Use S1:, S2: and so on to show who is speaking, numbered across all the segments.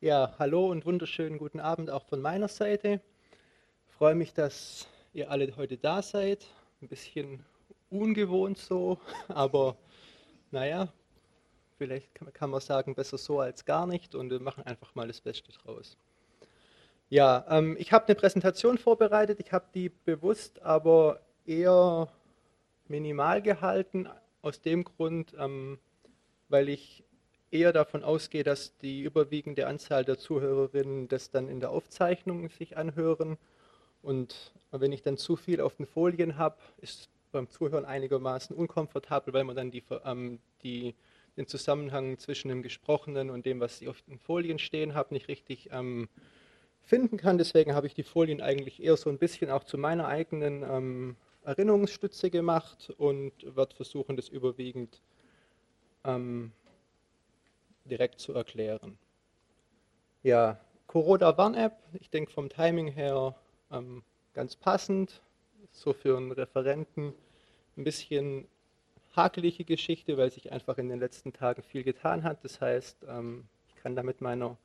S1: Ja, hallo und wunderschönen guten Abend auch von meiner Seite. Ich freue mich, dass ihr alle heute da seid. Ein bisschen ungewohnt so, aber naja, vielleicht kann man sagen, besser so als gar nicht und wir machen einfach mal das Beste draus. Ja, ähm, ich habe eine Präsentation vorbereitet. Ich habe die bewusst aber eher minimal gehalten, aus dem Grund, ähm, weil ich eher davon ausgehe, dass die überwiegende Anzahl der Zuhörerinnen das dann in der Aufzeichnung sich anhören. Und wenn ich dann zu viel auf den Folien habe, ist beim Zuhören einigermaßen unkomfortabel, weil man dann die, ähm, die, den Zusammenhang zwischen dem Gesprochenen und dem, was ich auf den Folien stehen habe, nicht richtig ähm, finden kann. Deswegen habe ich die Folien eigentlich eher so ein bisschen auch zu meiner eigenen ähm, Erinnerungsstütze gemacht und werde versuchen, das überwiegend ähm, direkt zu erklären. Ja, Corona Warn-App, ich denke vom Timing her ähm, ganz passend, so für einen Referenten ein bisschen hakelige Geschichte, weil sich einfach in den letzten Tagen viel getan hat. Das heißt, ähm, ich kann da mit meiner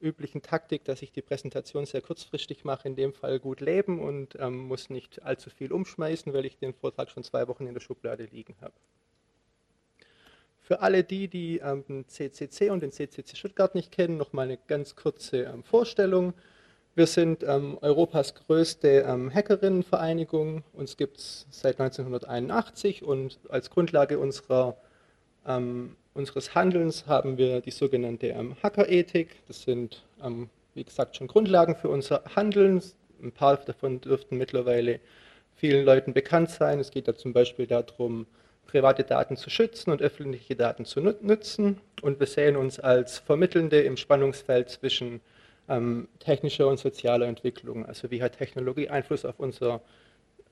S1: üblichen Taktik, dass ich die Präsentation sehr kurzfristig mache, in dem Fall gut leben und ähm, muss nicht allzu viel umschmeißen, weil ich den Vortrag schon zwei Wochen in der Schublade liegen habe. Für alle die, die ähm, den CCC und den CCC Stuttgart nicht kennen, noch mal eine ganz kurze ähm, Vorstellung. Wir sind ähm, Europas größte ähm, Hackerinnenvereinigung. Uns gibt es seit 1981 und als Grundlage unserer, ähm, unseres Handelns haben wir die sogenannte ähm, Hackerethik. Das sind, wie gesagt, schon Grundlagen für unser Handeln. Ein paar davon dürften mittlerweile vielen Leuten bekannt sein. Es geht da zum Beispiel darum, private Daten zu schützen und öffentliche Daten zu nutzen. Und wir sehen uns als Vermittelnde im Spannungsfeld zwischen ähm, technischer und sozialer Entwicklung. Also wie hat Technologie Einfluss auf unser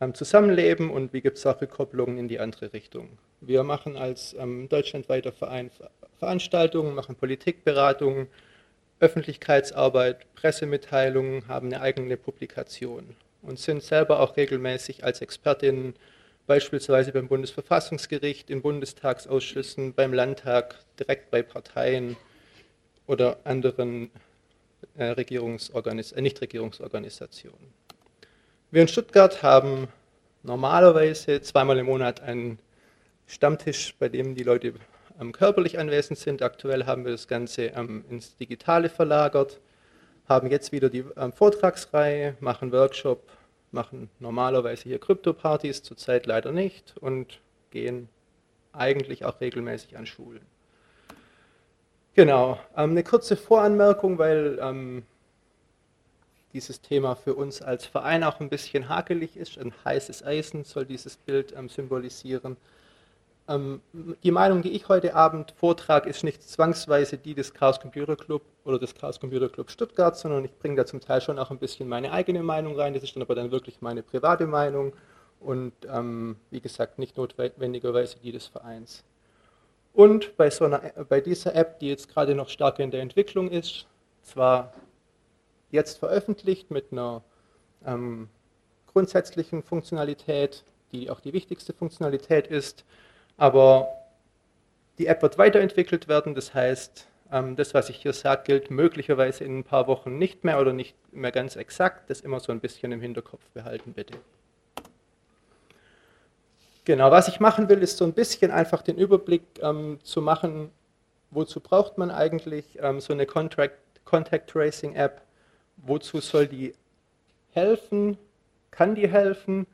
S1: ähm, Zusammenleben und wie gibt es auch Rückkopplungen in die andere Richtung. Wir machen als ähm, deutschlandweiter Verein Veranstaltungen, machen Politikberatungen, Öffentlichkeitsarbeit, Pressemitteilungen, haben eine eigene Publikation und sind selber auch regelmäßig als Expertinnen beispielsweise beim Bundesverfassungsgericht, in Bundestagsausschüssen, beim Landtag, direkt bei Parteien oder anderen äh, Regierungsorganis äh, Nichtregierungsorganisationen. Wir in Stuttgart haben normalerweise zweimal im Monat einen Stammtisch, bei dem die Leute ähm, körperlich anwesend sind. Aktuell haben wir das Ganze ähm, ins Digitale verlagert, haben jetzt wieder die ähm, Vortragsreihe, machen Workshop, machen normalerweise hier Krypto-Partys, zurzeit leider nicht und gehen eigentlich auch regelmäßig an Schulen. Genau, ähm, eine kurze Voranmerkung, weil ähm, dieses Thema für uns als Verein auch ein bisschen hakelig ist. Ein heißes Eisen soll dieses Bild ähm, symbolisieren. Ähm, die Meinung, die ich heute Abend vortrage, ist nicht zwangsweise die des Chaos Computer Club oder des Chaos Computer Club Stuttgart, sondern ich bringe da zum Teil schon auch ein bisschen meine eigene Meinung rein. Das ist dann aber dann wirklich meine private Meinung und ähm, wie gesagt nicht notwendigerweise die des Vereins. Und bei, so einer, bei dieser App, die jetzt gerade noch stark in der Entwicklung ist, zwar jetzt veröffentlicht mit einer ähm, grundsätzlichen Funktionalität, die auch die wichtigste Funktionalität ist, aber die App wird weiterentwickelt werden, das heißt, ähm, das, was ich hier sage, gilt möglicherweise in ein paar Wochen nicht mehr oder nicht mehr ganz exakt. Das immer so ein bisschen im Hinterkopf behalten, bitte. Genau, was ich machen will, ist so ein bisschen einfach den Überblick ähm, zu machen, wozu braucht man eigentlich ähm, so eine Contract, Contact Tracing App, wozu soll die helfen, kann die helfen,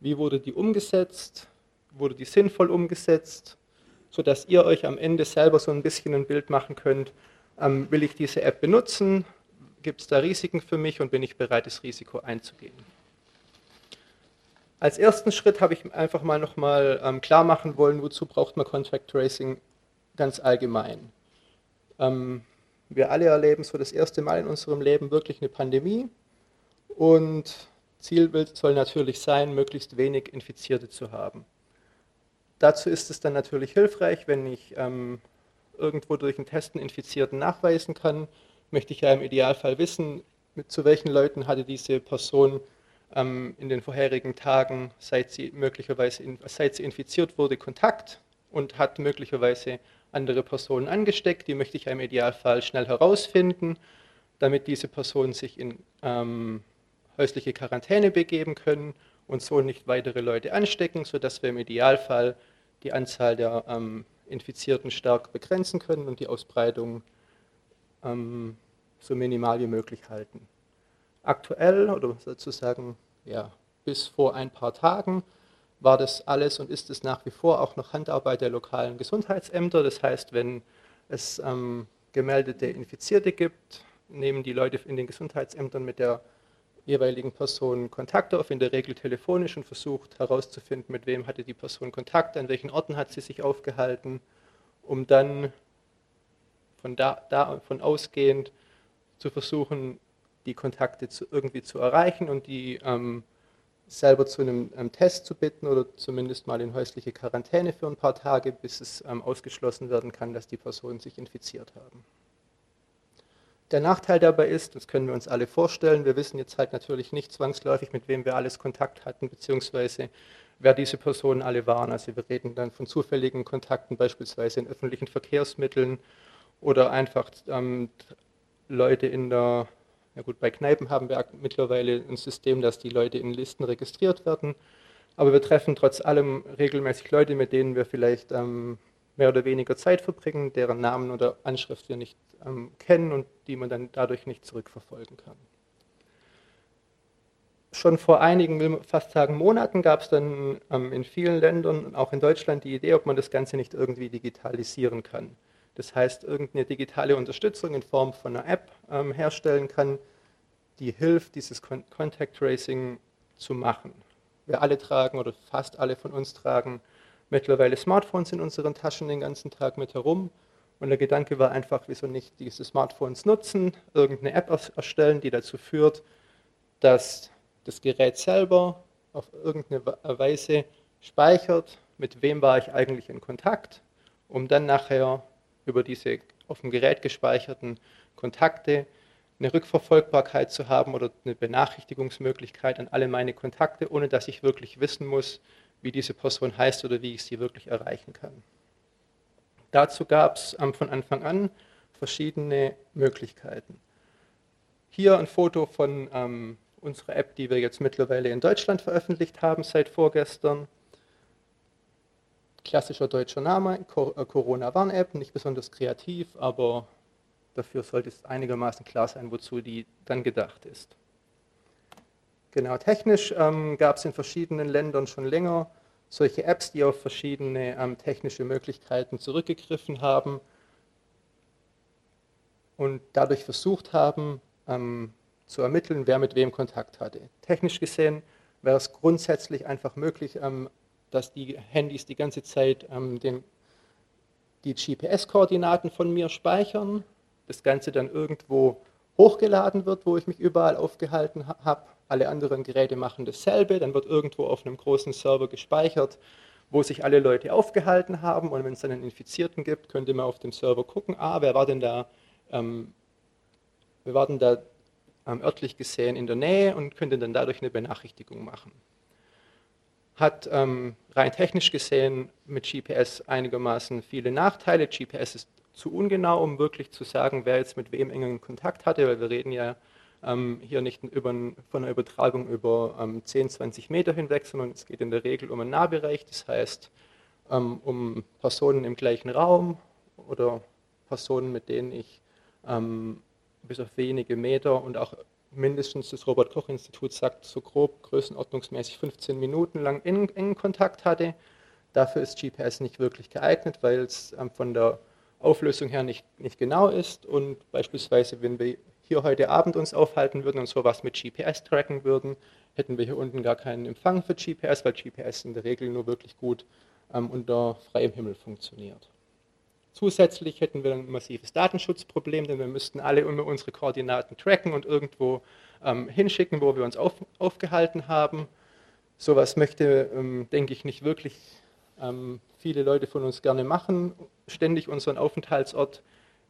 S1: wie wurde die umgesetzt, wurde die sinnvoll umgesetzt, sodass ihr euch am Ende selber so ein bisschen ein Bild machen könnt, ähm, will ich diese App benutzen, gibt es da Risiken für mich und bin ich bereit, das Risiko einzugehen. Als ersten Schritt habe ich einfach mal nochmal ähm, klar machen wollen, wozu braucht man Contract Tracing ganz allgemein. Ähm, wir alle erleben so das erste Mal in unserem Leben wirklich eine Pandemie und Zielbild soll natürlich sein, möglichst wenig Infizierte zu haben. Dazu ist es dann natürlich hilfreich, wenn ich ähm, irgendwo durch einen Testen Infizierten nachweisen kann, möchte ich ja im Idealfall wissen, mit, zu welchen Leuten hatte diese Person ähm, in den vorherigen Tagen, seit sie möglicherweise in, seit sie infiziert wurde, Kontakt und hat möglicherweise andere Personen angesteckt, die möchte ich im Idealfall schnell herausfinden, damit diese Personen sich in ähm, häusliche Quarantäne begeben können und so nicht weitere Leute anstecken, sodass wir im Idealfall die Anzahl der ähm, Infizierten stark begrenzen können und die Ausbreitung ähm, so minimal wie möglich halten. Aktuell oder sozusagen ja, bis vor ein paar Tagen war das alles und ist es nach wie vor auch noch Handarbeit der lokalen Gesundheitsämter. Das heißt, wenn es ähm, gemeldete Infizierte gibt, nehmen die Leute in den Gesundheitsämtern mit der jeweiligen Person Kontakt auf, in der Regel telefonisch und versucht herauszufinden, mit wem hatte die Person Kontakt, an welchen Orten hat sie sich aufgehalten, um dann von da, davon ausgehend zu versuchen, die Kontakte zu, irgendwie zu erreichen und die ähm, selber zu einem, einem, Test zu bitten oder zumindest mal in häusliche Quarantäne für ein paar Tage, bis es ähm, ausgeschlossen werden kann, dass die Personen sich infiziert haben. Der Nachteil dabei ist, das können wir uns alle vorstellen, wir wissen jetzt halt natürlich nicht zwangsläufig, mit wem wir alles Kontakt hatten, beziehungsweise wer diese Personen alle waren. Also wir reden dann von zufälligen Kontakten, beispielsweise in öffentlichen Verkehrsmitteln oder einfach ähm, Leute in der, ja gut, bei Kneipen haben wir mittlerweile ein System, dass die Leute in Listen registriert werden. Aber wir treffen trotz allem regelmäßig Leute, mit denen wir vielleicht ähm, mehr oder weniger Zeit verbringen, deren Namen oder Anschrift wir nicht ähm, kennen und die man dann dadurch nicht zurückverfolgen kann. Schon vor einigen, fast sagen Monaten, gab es dann ähm, in vielen Ländern, auch in Deutschland, die Idee, ob man das Ganze nicht irgendwie digitalisieren kann. Das heißt, irgendeine digitale Unterstützung in Form von einer App ähm, herstellen kann, die hilft, dieses Contact Tracing zu machen. Wir alle tragen oder fast alle von uns tragen mittlerweile Smartphones in unseren Taschen den ganzen Tag mit herum. Und der Gedanke war einfach, wieso nicht diese Smartphones nutzen, irgendeine App erstellen, die dazu führt, dass das Gerät selber auf irgendeine Weise speichert, mit wem war ich eigentlich in Kontakt, um dann nachher über diese auf dem Gerät gespeicherten Kontakte eine Rückverfolgbarkeit zu haben oder eine Benachrichtigungsmöglichkeit an alle meine Kontakte, ohne dass ich wirklich wissen muss, wie diese Person heißt oder wie ich sie wirklich erreichen kann. Dazu gab es von Anfang an verschiedene Möglichkeiten. Hier ein Foto von ähm, unserer App, die wir jetzt mittlerweile in Deutschland veröffentlicht haben seit vorgestern. Klassischer deutscher Name, äh, Corona-Warn-App, nicht besonders kreativ, aber dafür sollte es einigermaßen klar sein, wozu die dann gedacht ist. Genau, technisch ähm, gab es in verschiedenen Ländern schon länger solche Apps, die auf verschiedene ähm, technische Möglichkeiten zurückgegriffen haben und dadurch versucht haben ähm, zu ermitteln, wer mit wem Kontakt hatte. Technisch gesehen wäre es grundsätzlich einfach möglich, ähm, dass die Handys die ganze Zeit ähm, den, die GPS-Koordinaten von mir speichern, das Ganze dann irgendwo hochgeladen wird, wo ich mich überall aufgehalten habe alle anderen Geräte machen dasselbe, dann wird irgendwo auf einem großen Server gespeichert, wo sich alle Leute aufgehalten haben und wenn es dann einen Infizierten gibt, könnte man auf dem Server gucken, ah, wer war denn da, ähm, wer war denn da ähm, örtlich gesehen in der Nähe und könnte dann dadurch eine Benachrichtigung machen. Hat ähm, rein technisch gesehen mit GPS einigermaßen viele Nachteile. GPS ist zu ungenau, um wirklich zu sagen, wer jetzt mit wem engen Kontakt hatte, weil wir reden ja ähm, hier nicht über, von einer Übertragung über ähm, 10, 20 Meter hinweg, sondern es geht in der Regel um einen Nahbereich, das heißt ähm, um Personen im gleichen Raum oder Personen, mit denen ich ähm, bis auf wenige Meter und auch mindestens das Robert-Koch-Institut sagt, so grob größenordnungsmäßig 15 Minuten lang engen Kontakt hatte. Dafür ist GPS nicht wirklich geeignet, weil es ähm, von der Auflösung her nicht, nicht genau ist und beispielsweise, wenn wir hier heute Abend uns aufhalten würden und sowas mit GPS tracken würden, hätten wir hier unten gar keinen Empfang für GPS, weil GPS in der Regel nur wirklich gut ähm, unter freiem Himmel funktioniert. Zusätzlich hätten wir ein massives Datenschutzproblem, denn wir müssten alle immer unsere Koordinaten tracken und irgendwo ähm, hinschicken, wo wir uns auf, aufgehalten haben. Sowas möchte, ähm, denke ich, nicht wirklich ähm, viele Leute von uns gerne machen, ständig unseren Aufenthaltsort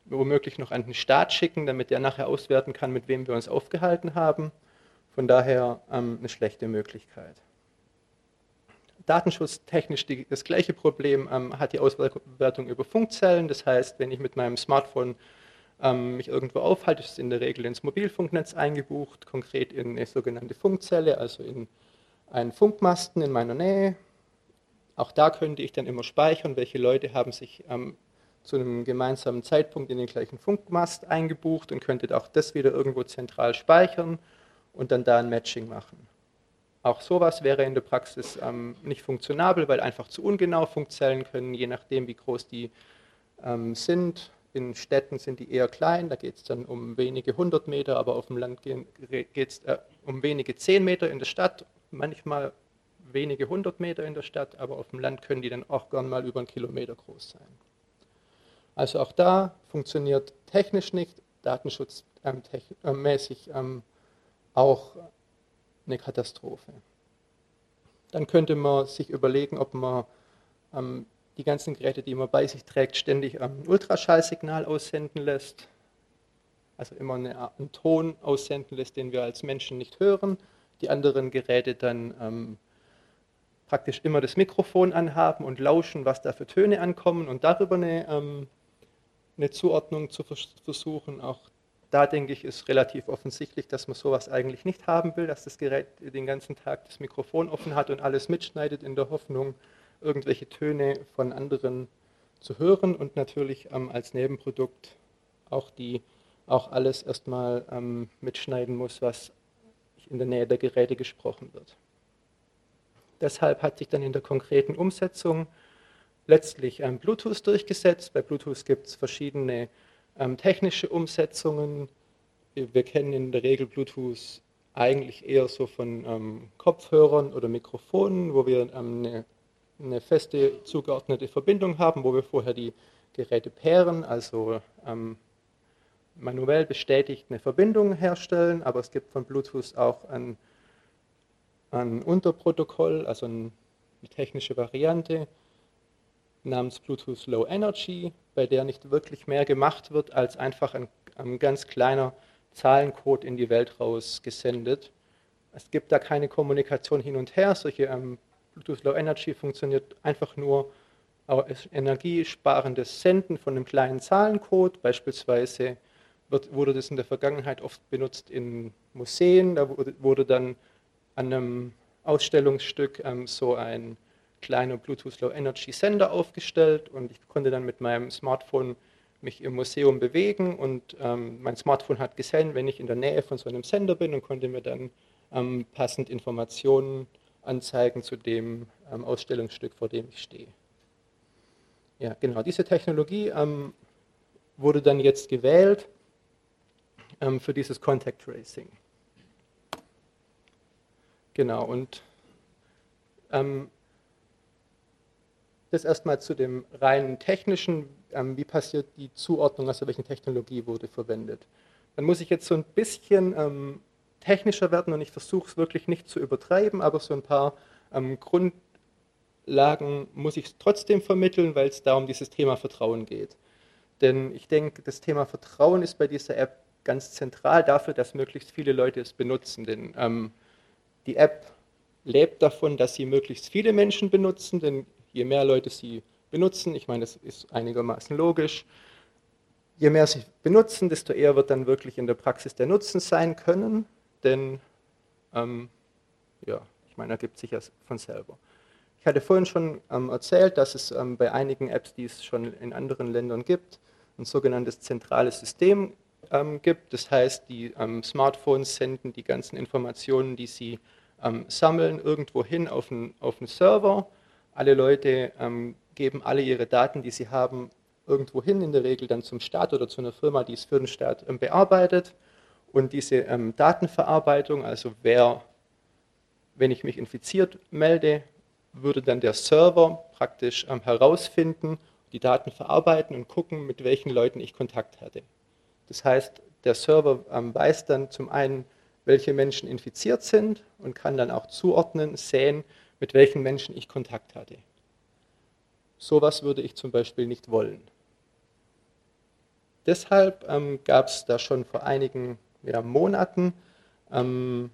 S1: womöglich noch an den Staat schicken, damit der nachher auswerten kann, mit wem wir uns aufgehalten haben. Von daher ähm, eine schlechte Möglichkeit. datenschutztechnisch die, das gleiche Problem ähm, hat die Auswertung über Funkzellen. Das heißt, wenn ich mit meinem Smartphone ähm, mich irgendwo aufhalte, ist es in der Regel ins Mobilfunknetz eingebucht, konkret in eine sogenannte Funkzelle, also in einen Funkmasten in meiner Nähe. Auch da könnte ich dann immer speichern, welche Leute haben sich ähm, zu einem gemeinsamen Zeitpunkt in den gleichen Funkmast eingebucht und könnte auch das wieder irgendwo zentral speichern und dann da ein Matching machen. Auch sowas wäre in der Praxis ähm, nicht funktionabel, weil einfach zu ungenau Funkzellen können, je nachdem wie groß die ähm, sind. In Städten sind die eher klein, da geht es dann um wenige hundert Meter, aber auf dem Land geht es äh, um wenige zehn Meter in der Stadt, manchmal wenige hundert Meter in der Stadt, aber auf dem Land können die dann auch gern mal über einen Kilometer groß sein. Also auch da funktioniert technisch nicht, datenschutzmäßig ähm, ähm, auch eine Katastrophe. Dann könnte man sich überlegen, ob man ähm, die ganzen Geräte, die man bei sich trägt, ständig ein Ultraschallsignal aussenden lässt. Also immer eine, einen Ton aussenden lässt, den wir als Menschen nicht hören. Die anderen Geräte dann ähm, praktisch immer das Mikrofon anhaben und lauschen, was da für Töne ankommen und darüber eine, ähm, eine Zuordnung zu versuchen. Auch da denke ich, ist relativ offensichtlich, dass man sowas eigentlich nicht haben will, dass das Gerät den ganzen Tag das Mikrofon offen hat und alles mitschneidet in der Hoffnung, irgendwelche Töne von anderen zu hören und natürlich ähm, als Nebenprodukt auch, die, auch alles erstmal ähm, mitschneiden muss, was in der Nähe der Geräte gesprochen wird. Deshalb hat sich dann in der konkreten Umsetzung letztlich ähm, Bluetooth durchgesetzt. Bei Bluetooth gibt es verschiedene ähm, technische Umsetzungen, wir kennen in der Regel Bluetooth eigentlich eher so von ähm, Kopfhörern oder Mikrofonen, wo wir eine, eine, feste zugeordnete Verbindung haben, wo wir vorher die Geräte pairen, also ähm, manuell bestätigt eine Verbindung herstellen, aber es gibt von Bluetooth auch ein, ein Unterprotokoll, also eine technische Variante, namens Bluetooth Low Energy, bei der nicht wirklich mehr gemacht wird, als einfach ein, ein ganz kleiner Zahlencode in die Welt raus gesendet. Es gibt da keine Kommunikation hin und her. Solche ähm, Bluetooth Low Energy funktioniert einfach nur als energiesparendes Senden von einem kleinen Zahlencode. Beispielsweise wird, wurde das in der Vergangenheit oft benutzt in Museen. Da wurde, wurde dann an einem Ausstellungsstück ähm, so ein kleiner Bluetooth Low Energy Sender aufgestellt und ich konnte dann mit meinem Smartphone mich im Museum bewegen und ähm, mein Smartphone hat gesehen, wenn ich in der Nähe von so einem Sender bin und konnte mir dann ähm, passend Informationen anzeigen zu dem ähm, Ausstellungsstück, vor dem ich stehe. Ja, genau, diese Technologie ähm, wurde dann jetzt gewählt ähm, für dieses Contact Tracing. Genau, und ähm, das erstmal zu dem reinen technischen, ähm, wie passiert die Zuordnung, also welche Technologie wurde verwendet. Dann muss ich jetzt so ein bisschen ähm, technischer werden und ich versuche es wirklich nicht zu übertreiben, aber so ein paar ähm, Grundlagen muss ich trotzdem vermitteln, weil es da um dieses Thema Vertrauen geht. Denn ich denke, das Thema Vertrauen ist bei dieser App ganz zentral dafür, dass möglichst viele Leute es benutzen. Denn ähm, die App lebt davon, dass sie möglichst viele Menschen benutzen, denn je mehr Leute sie benutzen, ich meine, das ist einigermaßen logisch, je mehr sie benutzen, desto eher wird dann wirklich in der Praxis der Nutzen sein können, denn ähm, ja, ich meine, ergibt sich ja von selber. Ich hatte vorhin schon ähm, erzählt, dass es ähm, bei einigen Apps, die es schon in anderen Ländern gibt, ein sogenanntes zentrales System ähm, gibt. Das heißt, die ähm, Smartphones senden die ganzen Informationen, die sie ähm, sammeln, irgendwo hin auf einen, auf einen Server alle Leute ähm, geben alle ihre Daten, die sie haben, irgendwo hin, in der Regel dann zum Staat oder zu einer Firma, die es für den Staat ähm, bearbeitet. Und diese ähm, Datenverarbeitung, also wer, wenn ich mich infiziert melde, würde dann der Server praktisch ähm, herausfinden, die Daten verarbeiten und gucken, mit welchen Leuten ich Kontakt hatte. Das heißt, der Server ähm, weiß dann zum einen, welche Menschen infiziert sind und kann dann auch zuordnen, sehen, mit welchen Menschen ich Kontakt hatte. Sowas würde ich zum Beispiel nicht wollen. Deshalb ähm, gab es da schon vor einigen ja, Monaten ähm,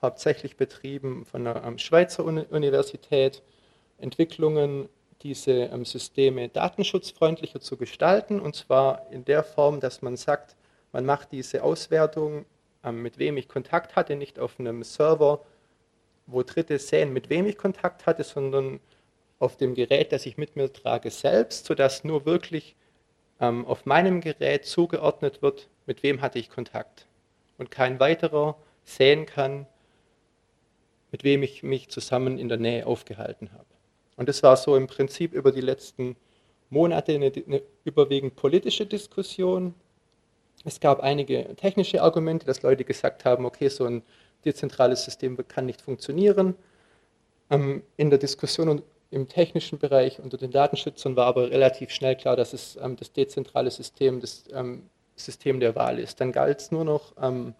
S1: hauptsächlich betrieben von der ähm, Schweizer Universität, Entwicklungen, diese ähm, Systeme datenschutzfreundlicher zu gestalten, und zwar in der Form, dass man sagt, man macht diese Auswertung, ähm, mit wem ich Kontakt hatte, nicht auf einem Server, wo Dritte sehen, mit wem ich Kontakt hatte, sondern auf dem Gerät, das ich mit mir trage, selbst, sodass nur wirklich ähm, auf meinem Gerät zugeordnet wird, mit wem hatte ich Kontakt. Und kein weiterer sehen kann, mit wem ich mich zusammen in der Nähe aufgehalten habe. Und das war so im Prinzip über die letzten Monate eine, eine überwiegend politische Diskussion. Es gab einige technische Argumente, dass Leute gesagt haben, okay, so ein dezentrales System kann nicht funktionieren. Ähm, in der Diskussion im technischen Bereich unter den Datenschützern war aber relativ schnell klar, dass es ähm, das dezentrale System das ähm, System der Wahl ist. Dann galt es nur noch, ähm,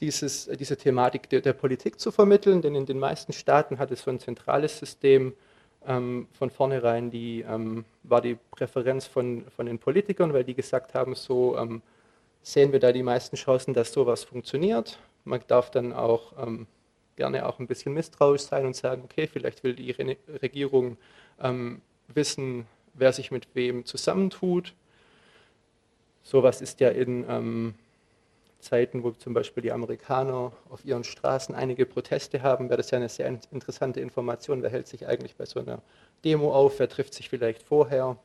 S1: dieses, diese Thematik der, der, Politik zu vermitteln, denn in den meisten Staaten hat es so ein zentrales System ähm, von vornherein, die, ähm, war die Präferenz von, von den Politikern, weil die gesagt haben, so ähm, sehen wir da die meisten Chancen, dass sowas funktioniert. Man darf dann auch gerne auch ein bisschen misstrauisch sein und sagen, okay, vielleicht will die Regierung ähm, wissen, wer sich mit wem zusammentut. Sowas ist ja in ähm, Zeiten, wo zum Beispiel die Amerikaner auf ihren Straßen einige Proteste haben, wäre das ja eine sehr interessante Information. Wer hält sich eigentlich bei so einer Demo auf? Wer trifft sich vielleicht vorher?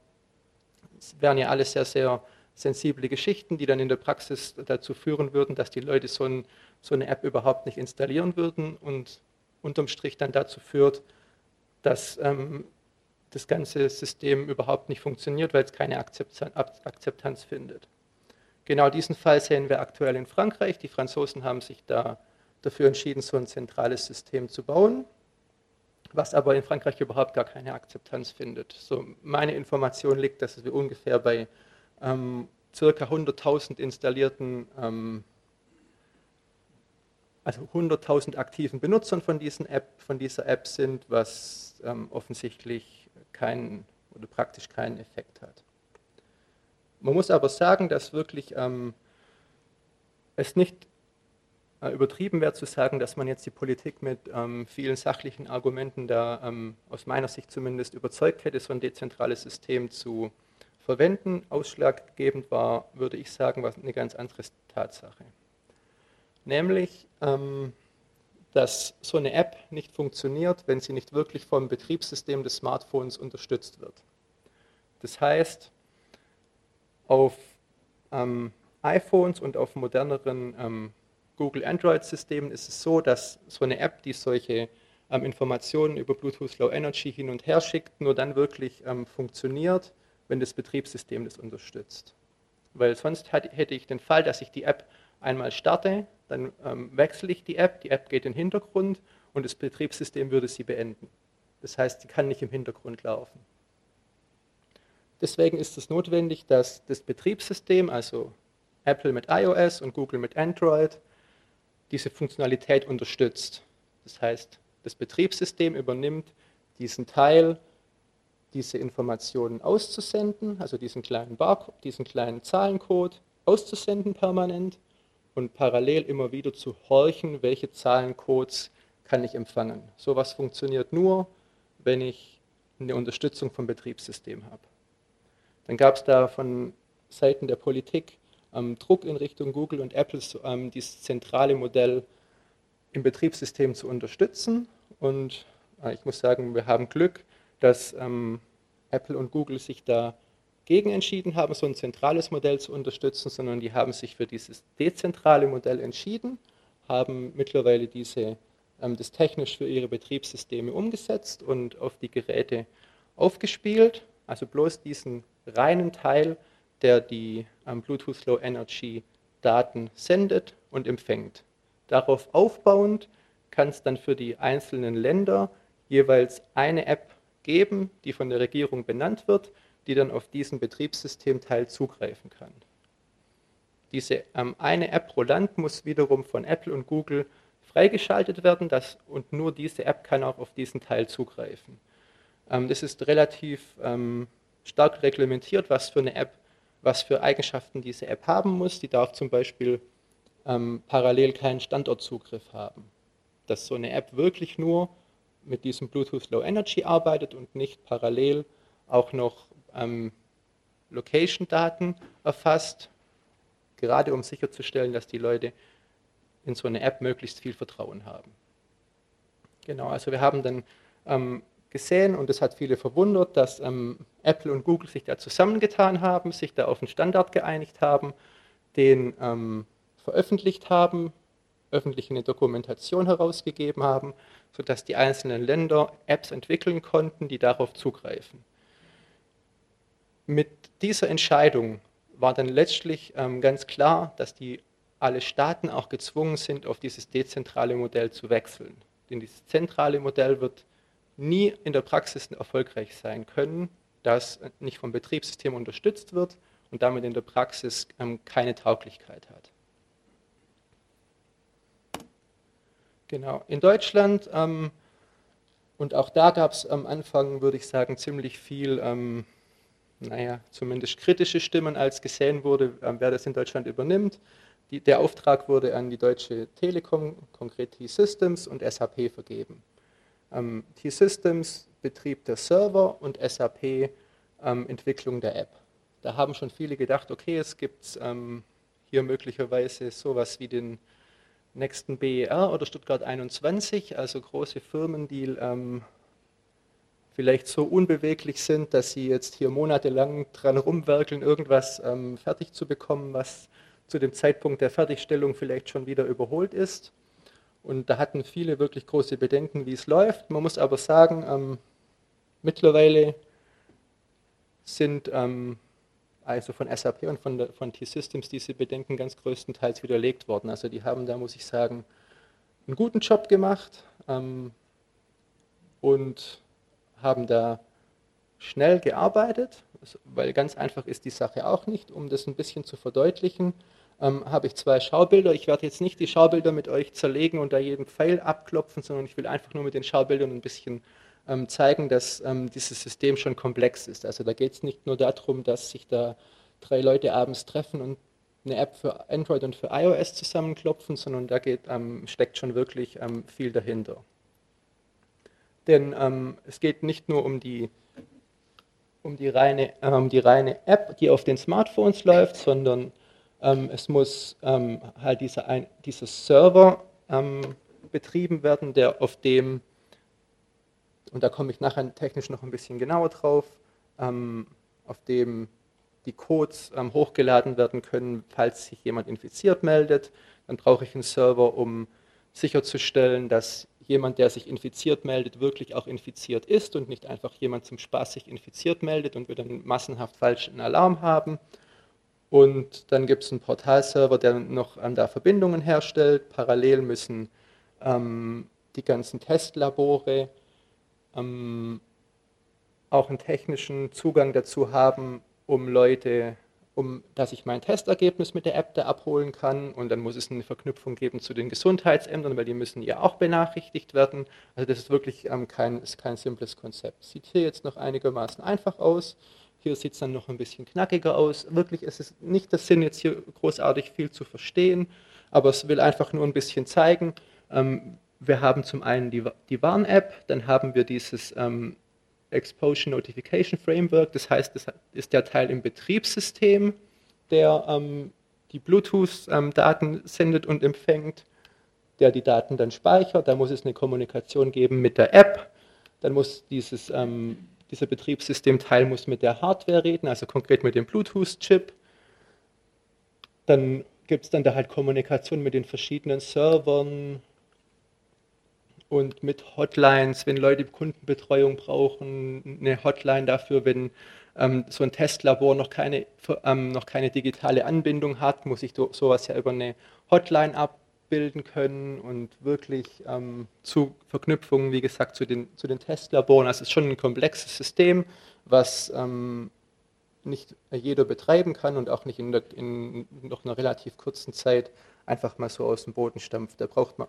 S1: Es wären ja alles sehr, sehr sensible Geschichten, die dann in der Praxis dazu führen würden, dass die Leute so, ein, so eine App überhaupt nicht installieren würden und unterm Strich dann dazu führt, dass ähm, das ganze System überhaupt nicht funktioniert, weil es keine Akzeptanz findet. Genau diesen Fall sehen wir aktuell in Frankreich. Die Franzosen haben sich da dafür entschieden, so ein zentrales System zu bauen, was aber in Frankreich überhaupt gar keine Akzeptanz findet. So meine Information liegt, dass wir ungefähr bei ähm, circa 100.000 installierten, ähm, also 100.000 aktiven Benutzern von, diesen App, von dieser App sind, was ähm, offensichtlich keinen oder praktisch keinen Effekt hat. Man muss aber sagen, dass wirklich ähm, es nicht äh, übertrieben wäre zu sagen, dass man jetzt die Politik mit ähm, vielen sachlichen Argumenten da ähm, aus meiner Sicht zumindest überzeugt hätte, so ein dezentrales System zu verwenden. Ausschlaggebend war, würde ich sagen, was eine ganz andere Tatsache. Nämlich, ähm, dass so eine App nicht funktioniert, wenn sie nicht wirklich vom Betriebssystem des Smartphones unterstützt wird. Das heißt, auf ähm, iPhones und auf moderneren ähm, Google Android-Systemen ist es so, dass so eine App, die solche ähm, Informationen über Bluetooth Low Energy hin und her schickt, nur dann wirklich ähm, funktioniert, wenn das Betriebssystem das unterstützt. Weil sonst hätte ich den Fall, dass ich die App einmal starte, dann ähm, wechsle ich die App, die App geht in den Hintergrund und das Betriebssystem würde sie beenden. Das heißt, sie kann nicht im Hintergrund laufen. Deswegen ist es notwendig, dass das Betriebssystem, also Apple mit iOS und Google mit Android, diese Funktionalität unterstützt. Das heißt, das Betriebssystem übernimmt diesen Teil diese Informationen auszusenden, also diesen kleinen Barcode, diesen kleinen Zahlencode auszusenden permanent und parallel immer wieder zu horchen, welche Zahlencodes kann ich empfangen. Sowas funktioniert nur, wenn ich eine Unterstützung vom Betriebssystem habe. Dann gab es da von Seiten der Politik ähm, Druck in Richtung Google und Apple, ähm, dieses zentrale Modell im Betriebssystem zu unterstützen. Und äh, ich muss sagen, wir haben Glück, dass ähm, Apple und Google sich dagegen entschieden haben, so ein zentrales Modell zu unterstützen, sondern die haben sich für dieses dezentrale Modell entschieden, haben mittlerweile diese, ähm, das technisch für ihre Betriebssysteme umgesetzt und auf die Geräte aufgespielt. Also bloß diesen reinen Teil, der die ähm, Bluetooth Low Energy Daten sendet und empfängt. Darauf aufbauend kann es dann für die einzelnen Länder jeweils eine App geben, die von der Regierung benannt wird, die dann auf diesen Betriebssystemteil zugreifen kann. Diese ähm, eine App pro Land muss wiederum von Apple und Google freigeschaltet werden das, und nur diese App kann auch auf diesen Teil zugreifen. Ähm, das ist relativ ähm, stark reglementiert, was für eine App, was für Eigenschaften diese App haben muss. Die darf zum Beispiel ähm, parallel keinen Standortzugriff haben. dass so eine App wirklich nur mit diesem Bluetooth Low Energy arbeitet und nicht parallel auch noch ähm, Location-Daten erfasst, gerade um sicherzustellen, dass die Leute in so eine App möglichst viel Vertrauen haben. Genau, also wir haben dann ähm, gesehen und es hat viele verwundert, dass ähm, Apple und Google sich da zusammengetan haben, sich da auf einen Standard geeinigt haben, den ähm, veröffentlicht haben, öffentlich eine Dokumentation herausgegeben haben, sodass die einzelnen Länder Apps entwickeln konnten, die darauf zugreifen. Mit dieser Entscheidung war dann letztlich ähm, ganz klar, dass die alle Staaten auch gezwungen sind, auf dieses dezentrale Modell zu wechseln. Denn dieses zentrale Modell wird nie in der Praxis erfolgreich sein können, das nicht vom Betriebssystem unterstützt wird und damit in der Praxis ähm, keine Tauglichkeit hat. Genau, in Deutschland ähm, und auch da gab es am Anfang, würde ich sagen, ziemlich viel, ähm, naja, zumindest kritische Stimmen, als gesehen wurde, ähm, wer das in Deutschland übernimmt. Die, der Auftrag wurde an die Deutsche Telekom, konkret T-Systems und SAP vergeben. Ähm, T-Systems Betrieb der Server und SAP ähm, Entwicklung der App. Da haben schon viele gedacht, okay, es gibt ähm, hier möglicherweise sowas wie den nächsten BER oder Stuttgart 21, also große Firmen, die ähm, vielleicht so unbeweglich sind, dass sie jetzt hier monatelang dran rumwerkeln, irgendwas ähm, fertig zu bekommen, was zu dem Zeitpunkt der Fertigstellung vielleicht schon wieder überholt ist. Und da hatten viele wirklich große Bedenken, wie es läuft. Man muss aber sagen, ähm, mittlerweile sind ähm, also von SAP und von, von T-Systems diese Bedenken ganz größtenteils widerlegt worden. Also die haben da, muss ich sagen, einen guten Job gemacht ähm, und haben da schnell gearbeitet, weil ganz einfach ist die Sache auch nicht, um das ein bisschen zu verdeutlichen ähm, habe ich zwei Schaubilder. Ich werde jetzt nicht die Schaubilder mit euch zerlegen und da jeden Pfeil abklopfen, sondern ich will einfach nur mit den Schaubildern ein bisschen zeigen, dass ähm, dieses System schon komplex ist. Also da geht es nicht nur darum, dass sich da drei Leute abends treffen und eine App für Android und für iOS zusammenklopfen, sondern da geht, ähm, steckt schon wirklich ähm, viel dahinter. Denn ähm, es geht nicht nur um die um die reine, ähm, die reine App, die auf den Smartphones läuft, sondern ähm, es muss ähm, halt dieser, ein, dieser Server ähm, betrieben werden, der auf dem, und da komme ich nachher technisch noch ein bisschen genauer drauf, ähm, auf dem die Codes ähm, hochgeladen werden können, falls sich jemand infiziert meldet. Dann brauche ich einen Server, um sicherzustellen, dass jemand, der sich infiziert meldet, wirklich auch infiziert ist und nicht einfach jemand zum Spaß sich infiziert meldet und wir dann massenhaft falschen Alarm haben. Und dann gibt es einen Portalserver, der noch ähm, da Verbindungen herstellt. Parallel müssen ähm, die ganzen Testlabore ähm, auch einen technischen Zugang dazu haben, um Leute, um dass ich mein Testergebnis mit der App da abholen kann. Und dann muss es eine Verknüpfung geben zu den Gesundheitsämtern, weil die müssen ja auch benachrichtigt werden. Also das ist wirklich ähm, kein, ist kein simples Konzept. Sieht hier jetzt noch einigermaßen einfach aus. Hier sieht es dann noch ein bisschen knackiger aus. Wirklich ist es nicht der Sinn, jetzt hier großartig viel zu verstehen, aber es will einfach nur ein bisschen zeigen. Ähm, wir haben zum einen die, die Warn-App, dann haben wir dieses ähm, Exposure Notification Framework, das heißt, das ist der Teil im Betriebssystem, der ähm, die Bluetooth-Daten ähm, sendet und empfängt, der die Daten dann speichert. Da muss es eine Kommunikation geben mit der App. Dann muss dieses ähm, dieser Betriebssystemteil muss mit der Hardware reden, also konkret mit dem Bluetooth-Chip. Dann gibt es dann da halt Kommunikation mit den verschiedenen Servern und mit Hotlines, wenn Leute Kundenbetreuung brauchen, eine Hotline dafür, wenn ähm, so ein Testlabor noch keine, ähm, noch keine digitale Anbindung hat, muss ich sowas ja über eine Hotline ab, bilden können und wirklich ähm, zu Verknüpfungen, wie gesagt, zu den, zu den Testlaboren. Also es ist schon ein komplexes System, was ähm, nicht jeder betreiben kann und auch nicht in, der, in noch einer relativ kurzen Zeit einfach mal so aus dem Boden stampft. Da braucht man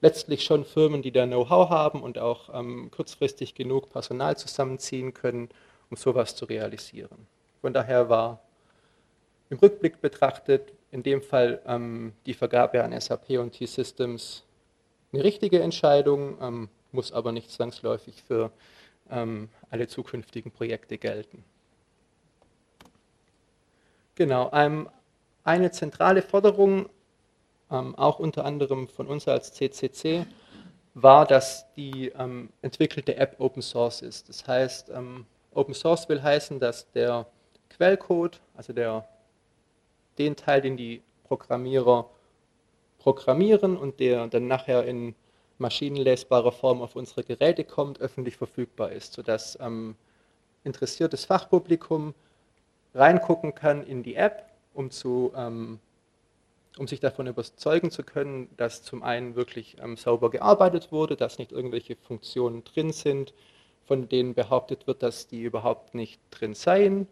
S1: letztlich schon Firmen, die da Know-how haben und auch ähm, kurzfristig genug Personal zusammenziehen können, um sowas zu realisieren. Von daher war im Rückblick betrachtet in dem Fall ähm, die Vergabe an SAP und T-Systems eine richtige Entscheidung, ähm, muss aber nicht zwangsläufig für ähm, alle zukünftigen Projekte gelten. Genau, ähm, eine zentrale Forderung, ähm, auch unter anderem von uns als CCC, war, dass die ähm, entwickelte App Open Source ist. Das heißt, ähm, Open Source will heißen, dass der Quellcode, also der, den Teil, den die Programmierer programmieren und der dann nachher in maschinenlesbarer Form auf unsere Geräte kommt, öffentlich verfügbar ist, sodass ähm, interessiertes Fachpublikum reingucken kann in die App, um, zu, ähm, um sich davon überzeugen zu können, dass zum einen wirklich ähm, sauber gearbeitet wurde, dass nicht irgendwelche Funktionen drin sind, von denen behauptet wird, dass die überhaupt nicht drin seien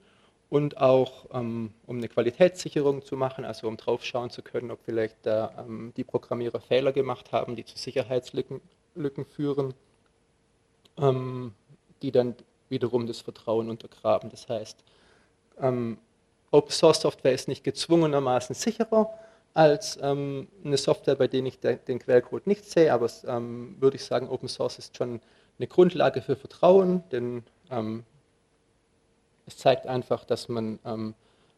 S1: und auch ähm, um eine Qualitätssicherung zu machen, also um drauf schauen zu können, ob vielleicht da ähm, die Programmierer Fehler gemacht haben, die zu Sicherheitslücken Lücken führen, ähm, die dann wiederum das Vertrauen untergraben. Das heißt, ähm, Open Source Software ist nicht gezwungenermaßen sicherer als ähm, eine Software, bei der ich de den Quellcode nicht sehe, aber ähm, würde ich sagen, Open Source ist schon eine Grundlage für Vertrauen, denn es zeigt einfach, dass man ähm,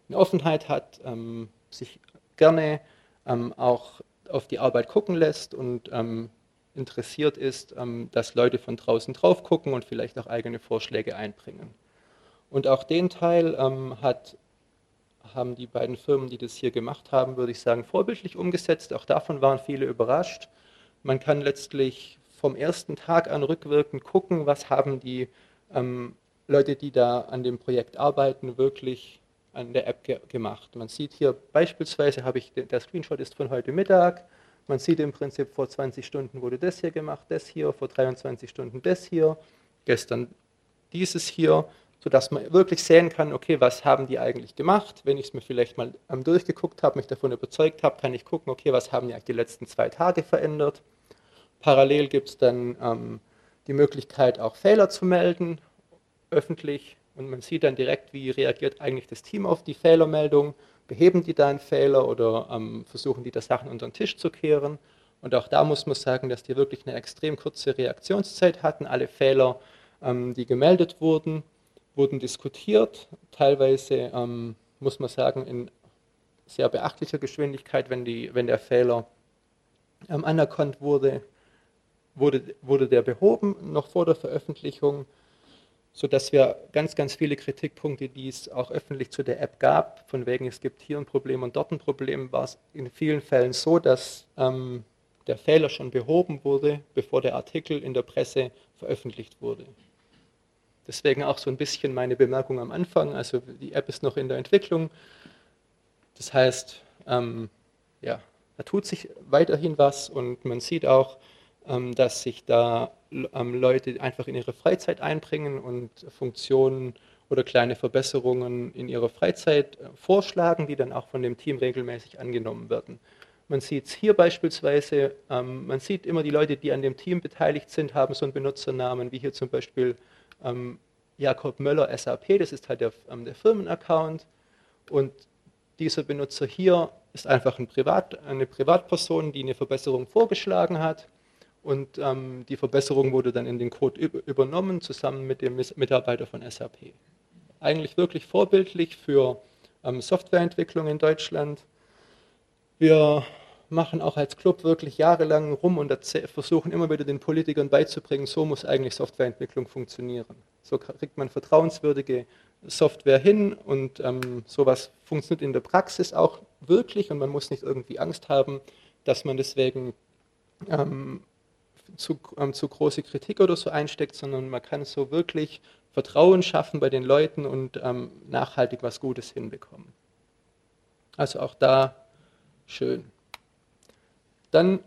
S1: eine Offenheit hat, ähm, sich gerne ähm, auch auf die Arbeit gucken lässt und ähm, interessiert ist, ähm, dass Leute von draußen drauf gucken und vielleicht auch eigene Vorschläge einbringen. Und auch den Teil ähm, hat, haben die beiden Firmen, die das hier gemacht haben, würde ich sagen, vorbildlich umgesetzt. Auch davon waren viele überrascht. Man kann letztlich vom ersten Tag an rückwirkend gucken, was haben die ähm, Leute, die da an dem Projekt arbeiten, wirklich an der App ge gemacht. Man sieht hier beispielsweise, habe ich, der Screenshot ist von heute Mittag, man sieht im Prinzip, vor 20 Stunden wurde das hier gemacht, das hier, vor 23 Stunden das hier, gestern dieses hier, sodass man wirklich sehen kann, okay, was haben die eigentlich gemacht? Wenn ich es mir vielleicht mal ähm, durchgeguckt habe, mich davon überzeugt habe, kann ich gucken, okay, was haben die eigentlich die letzten zwei Tage verändert? Parallel gibt es dann ähm, die Möglichkeit, auch Fehler zu melden öffentlich und man sieht dann direkt, wie reagiert eigentlich das Team auf die Fehlermeldung. Beheben die da einen Fehler oder ähm, versuchen die das Sachen unter den Tisch zu kehren? Und auch da muss man sagen, dass die wirklich eine extrem kurze Reaktionszeit hatten. Alle Fehler, ähm, die gemeldet wurden, wurden diskutiert. Teilweise ähm, muss man sagen, in sehr beachtlicher Geschwindigkeit, wenn, die, wenn der Fehler ähm, anerkannt wurde, wurde, wurde der behoben, noch vor der Veröffentlichung sodass wir ganz, ganz viele Kritikpunkte, die es auch öffentlich zu der App gab, von wegen es gibt hier ein Problem und dort ein Problem, war es in vielen Fällen so, dass ähm, der Fehler schon behoben wurde, bevor der Artikel in der Presse veröffentlicht wurde. Deswegen auch so ein bisschen meine Bemerkung am Anfang. Also die App ist noch in der Entwicklung. Das heißt, ähm, ja, da tut sich weiterhin was und man sieht auch, ähm, dass sich da ähm, Leute einfach in ihre Freizeit einbringen und Funktionen oder kleine Verbesserungen in ihrer Freizeit äh, vorschlagen, die dann auch von dem Team regelmäßig angenommen werden. Man sieht es hier beispielsweise, ähm, man sieht immer die Leute, die an dem Team beteiligt sind, haben so einen Benutzernamen, wie hier zum Beispiel Jakob Möller SAP, das ist halt der, der Firmenaccount. Und dieser Benutzer hier ist einfach ein Privat, eine Privatperson, die eine Verbesserung vorgeschlagen hat und ähm, die Verbesserung wurde dann in den Code übernommen, zusammen mit dem Mitarbeiter von SAP. Eigentlich wirklich vorbildlich für ähm, Softwareentwicklung in Deutschland. Wir machen auch als Club wirklich jahrelang rum und versuchen immer wieder den Politikern beizubringen, so muss eigentlich Softwareentwicklung funktionieren. So kriegt man vertrauenswürdige Software hin und ähm, sowas funktioniert in der Praxis auch wirklich und man muss nicht irgendwie Angst haben, dass man deswegen ähm, zu, ähm, zu große Kritik oder so einsteckt, sondern man kann so wirklich Vertrauen schaffen bei den Leuten und ähm, nachhaltig was Gutes hinbekommen. Also auch da schön. Dann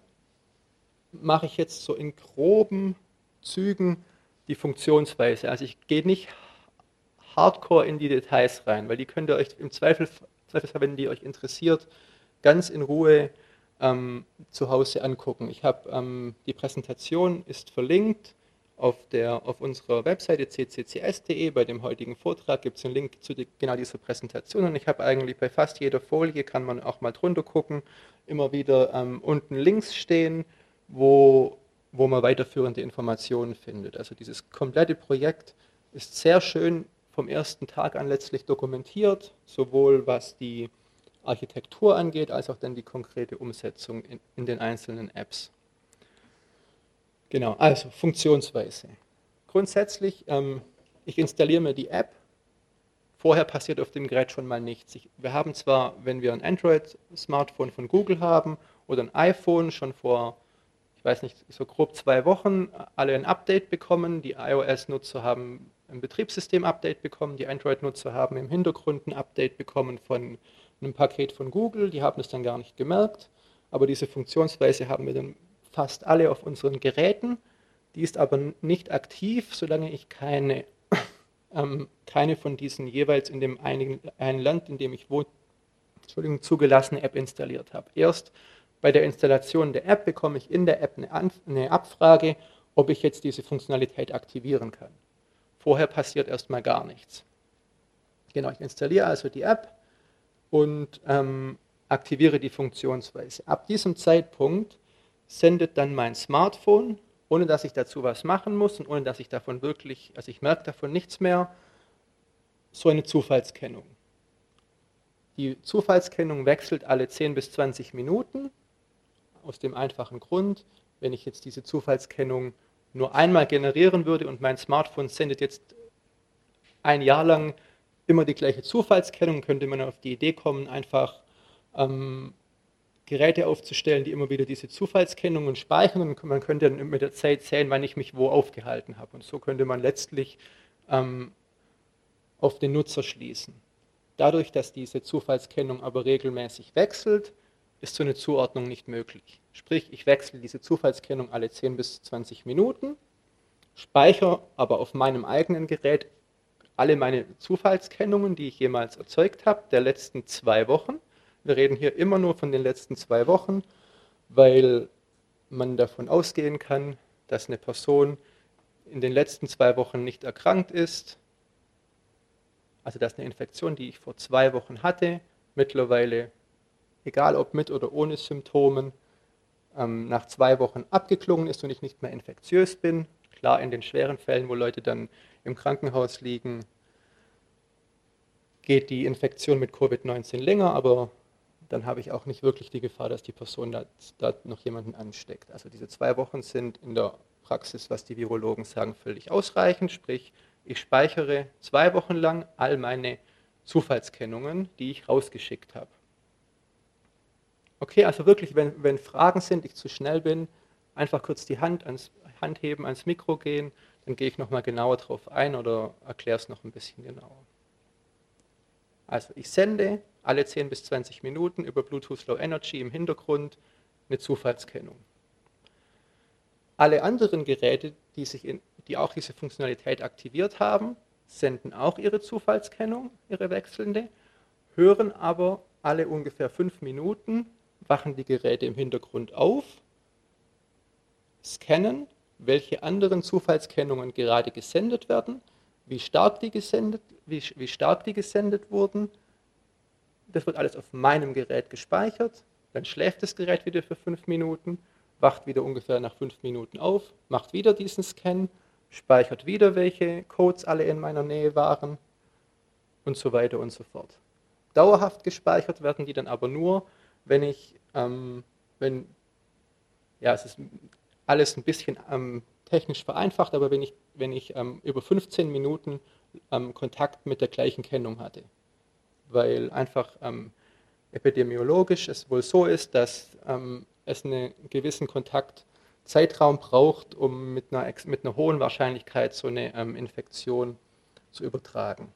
S1: mache ich jetzt so in groben Zügen die Funktionsweise. Also ich gehe nicht hardcore in die Details rein, weil die könnt ihr euch im Zweifel, wenn die euch interessiert, ganz in Ruhe ähm, zu Hause angucken. Ich habe ähm, die Präsentation ist verlinkt auf, der, auf unserer Webseite cccs.de. Bei dem heutigen Vortrag gibt es einen Link zu die, genau dieser Präsentation und ich habe eigentlich bei fast jeder Folie, kann man auch mal drunter gucken, immer wieder ähm, unten Links stehen, wo, wo man weiterführende Informationen findet. Also dieses komplette Projekt ist sehr schön vom ersten Tag an letztlich dokumentiert, sowohl was die Architektur angeht, als auch dann die konkrete Umsetzung in, in den einzelnen Apps. Genau, also Funktionsweise. Grundsätzlich, ähm, ich installiere mir die App. Vorher passiert auf dem Gerät schon mal nichts. Ich, wir haben zwar, wenn wir ein Android-Smartphone von Google haben oder ein iPhone, schon vor, ich weiß nicht, so grob zwei Wochen alle ein Update bekommen. Die iOS-Nutzer haben ein Betriebssystem-Update bekommen, die Android-Nutzer haben im Hintergrund ein Update bekommen von einem Paket von Google. Die haben es dann gar nicht gemerkt, aber diese Funktionsweise haben wir dann fast alle auf unseren Geräten. Die ist aber nicht aktiv, solange ich keine, ähm, keine von diesen jeweils in dem einigen, einen Land, in dem ich wohne, Entschuldigung, zugelassene App installiert habe. Erst bei der Installation der App bekomme ich in der App eine, Anf eine Abfrage, ob ich jetzt diese Funktionalität aktivieren kann. Vorher passiert erstmal gar nichts. Genau, ich installiere also die App und ähm, aktiviere die Funktionsweise. Ab diesem Zeitpunkt sendet dann mein Smartphone, ohne dass ich dazu was machen muss und ohne dass ich davon wirklich, also ich merke davon nichts mehr, so eine Zufallskennung. Die Zufallskennung wechselt alle 10 bis 20 Minuten, aus dem einfachen Grund, wenn ich jetzt diese Zufallskennung nur einmal generieren würde und mein Smartphone sendet jetzt ein Jahr lang immer die gleiche Zufallskennung, könnte man auf die Idee kommen, einfach ähm, Geräte aufzustellen, die immer wieder diese Zufallskennungen speichern und man könnte dann mit der Zeit sehen, wann ich mich wo aufgehalten habe. Und so könnte man letztlich ähm, auf den Nutzer schließen. Dadurch, dass diese Zufallskennung aber regelmäßig wechselt, ist so eine Zuordnung nicht möglich. Sprich, ich wechsle diese Zufallskennung alle 10 bis 20 Minuten, speichere aber auf meinem eigenen Gerät alle meine Zufallskennungen, die ich jemals erzeugt habe, der letzten zwei Wochen wir reden hier immer nur von den letzten zwei Wochen, weil man davon ausgehen kann, dass eine Person in den letzten zwei Wochen nicht erkrankt ist. Also dass eine Infektion, die ich vor zwei Wochen hatte, mittlerweile, egal ob mit oder ohne Symptomen, ähm, nach zwei Wochen abgeklungen ist und ich nicht mehr infektiös bin. Klar, in den schweren Fällen, wo Leute dann im Krankenhaus liegen, geht die Infektion mit Covid-19 länger, aber dann habe ich auch nicht wirklich die Gefahr, dass die Person da, da, noch jemanden ansteckt. Also diese zwei Wochen sind in der Praxis, was die Virologen sagen, völlig ausreichend. Sprich, ich speichere zwei Wochen lang all meine Zufallskennungen, die ich rausgeschickt habe. Okay, also wirklich, wenn, wenn Fragen sind, ich zu schnell bin, einfach kurz die Hand ans Hand heben, ans Mikro gehen, dann gehe ich nochmal genauer drauf ein oder erkläre es noch ein bisschen genauer. Also ich sende alle 10 bis 20 Minuten über Bluetooth Low Energy im Hintergrund eine Zufallskennung. Alle anderen Geräte, die, sich in, die auch diese Funktionalität aktiviert haben, senden auch ihre Zufallskennung, ihre wechselnde, hören aber alle ungefähr fünf Minuten, wachen die Geräte im Hintergrund auf, scannen, welche anderen Zufallskennungen gerade gesendet werden, wie stark die gesendet, wie, wie stark die gesendet wurden das wird alles auf meinem Gerät gespeichert. Dann schläft das Gerät wieder für fünf Minuten, wacht wieder ungefähr nach fünf Minuten auf, macht wieder diesen Scan, speichert wieder, welche Codes alle in meiner Nähe waren und so weiter und so fort. Dauerhaft gespeichert werden die dann aber nur, wenn ich, ähm, wenn, ja, es ist alles ein bisschen ähm, technisch vereinfacht, aber wenn ich, wenn ich ähm, über 15 Minuten ähm, Kontakt mit der gleichen Kennung hatte weil einfach ähm, epidemiologisch es wohl so ist, dass ähm, es einen gewissen Kontaktzeitraum braucht, um mit einer, mit einer hohen Wahrscheinlichkeit so eine Infektion zu übertragen.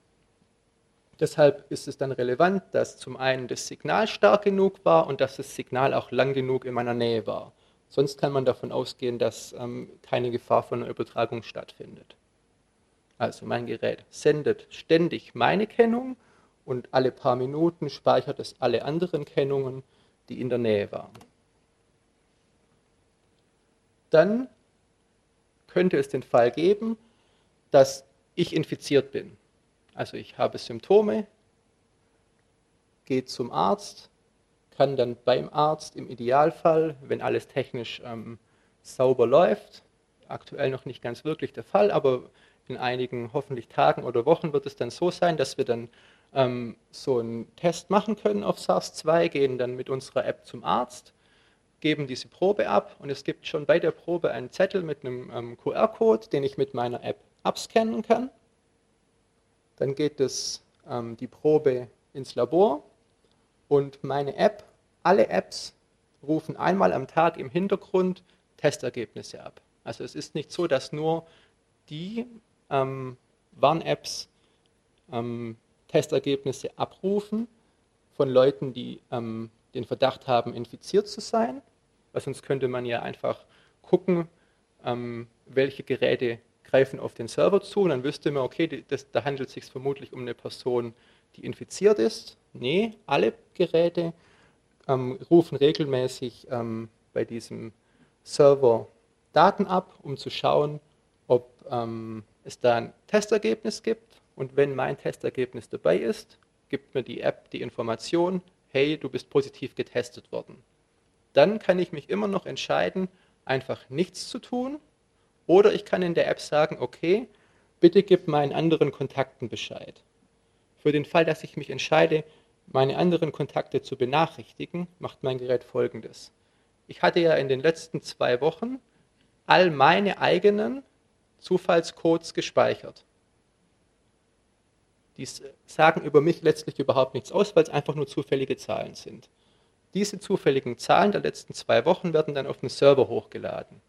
S1: Deshalb ist es dann relevant, dass zum einen das Signal stark genug war und dass das Signal auch lang genug in meiner Nähe war. Sonst kann man davon ausgehen, dass ähm, keine Gefahr von einer Übertragung stattfindet. Also mein Gerät sendet ständig meine Kennung und alle paar Minuten speichert es alle anderen Kennungen, die in der Nähe waren. Dann könnte es den Fall geben, dass ich infiziert bin. Also ich habe Symptome, gehe zum Arzt, kann dann beim Arzt im Idealfall, wenn alles technisch ähm, sauber läuft. Aktuell noch nicht ganz wirklich der Fall, aber in einigen hoffentlich Tagen oder Wochen wird es dann so sein, dass wir dann ähm, so einen Test machen können auf SARS-2, gehen dann mit unserer App zum Arzt, geben diese Probe ab und es gibt schon bei der Probe einen Zettel mit einem ähm, QR-Code, den ich mit meiner App abscannen kann. Dann geht das, ähm, die Probe ins Labor und meine App, alle Apps rufen einmal am Tag im Hintergrund Testergebnisse ab. Also es ist nicht so, dass nur die ähm, Warn-Apps ähm, Testergebnisse abrufen von Leuten, die ähm, den Verdacht haben, infiziert zu sein. Weil sonst könnte man ja einfach gucken, ähm, welche Geräte greifen auf den Server zu und dann wüsste man, okay, das, da handelt es sich vermutlich um eine Person, die infiziert ist. Nee, alle Geräte ähm, rufen regelmäßig ähm, bei diesem Server Daten ab, um zu schauen, ob ähm, es da ein Testergebnis gibt. Und wenn mein Testergebnis dabei ist, gibt mir die App die Information, hey, du bist positiv getestet worden. Dann kann ich mich immer noch entscheiden, einfach nichts zu tun. Oder ich kann in der App sagen, okay, bitte gib meinen anderen Kontakten Bescheid. Für den Fall, dass ich mich entscheide, meine anderen Kontakte zu benachrichtigen, macht mein Gerät folgendes. Ich hatte ja in den letzten zwei Wochen all meine eigenen Zufallscodes gespeichert. Die sagen über mich letztlich überhaupt nichts aus, weil es einfach nur zufällige Zahlen sind. Diese zufälligen Zahlen der letzten zwei Wochen werden dann auf den Server hochgeladen.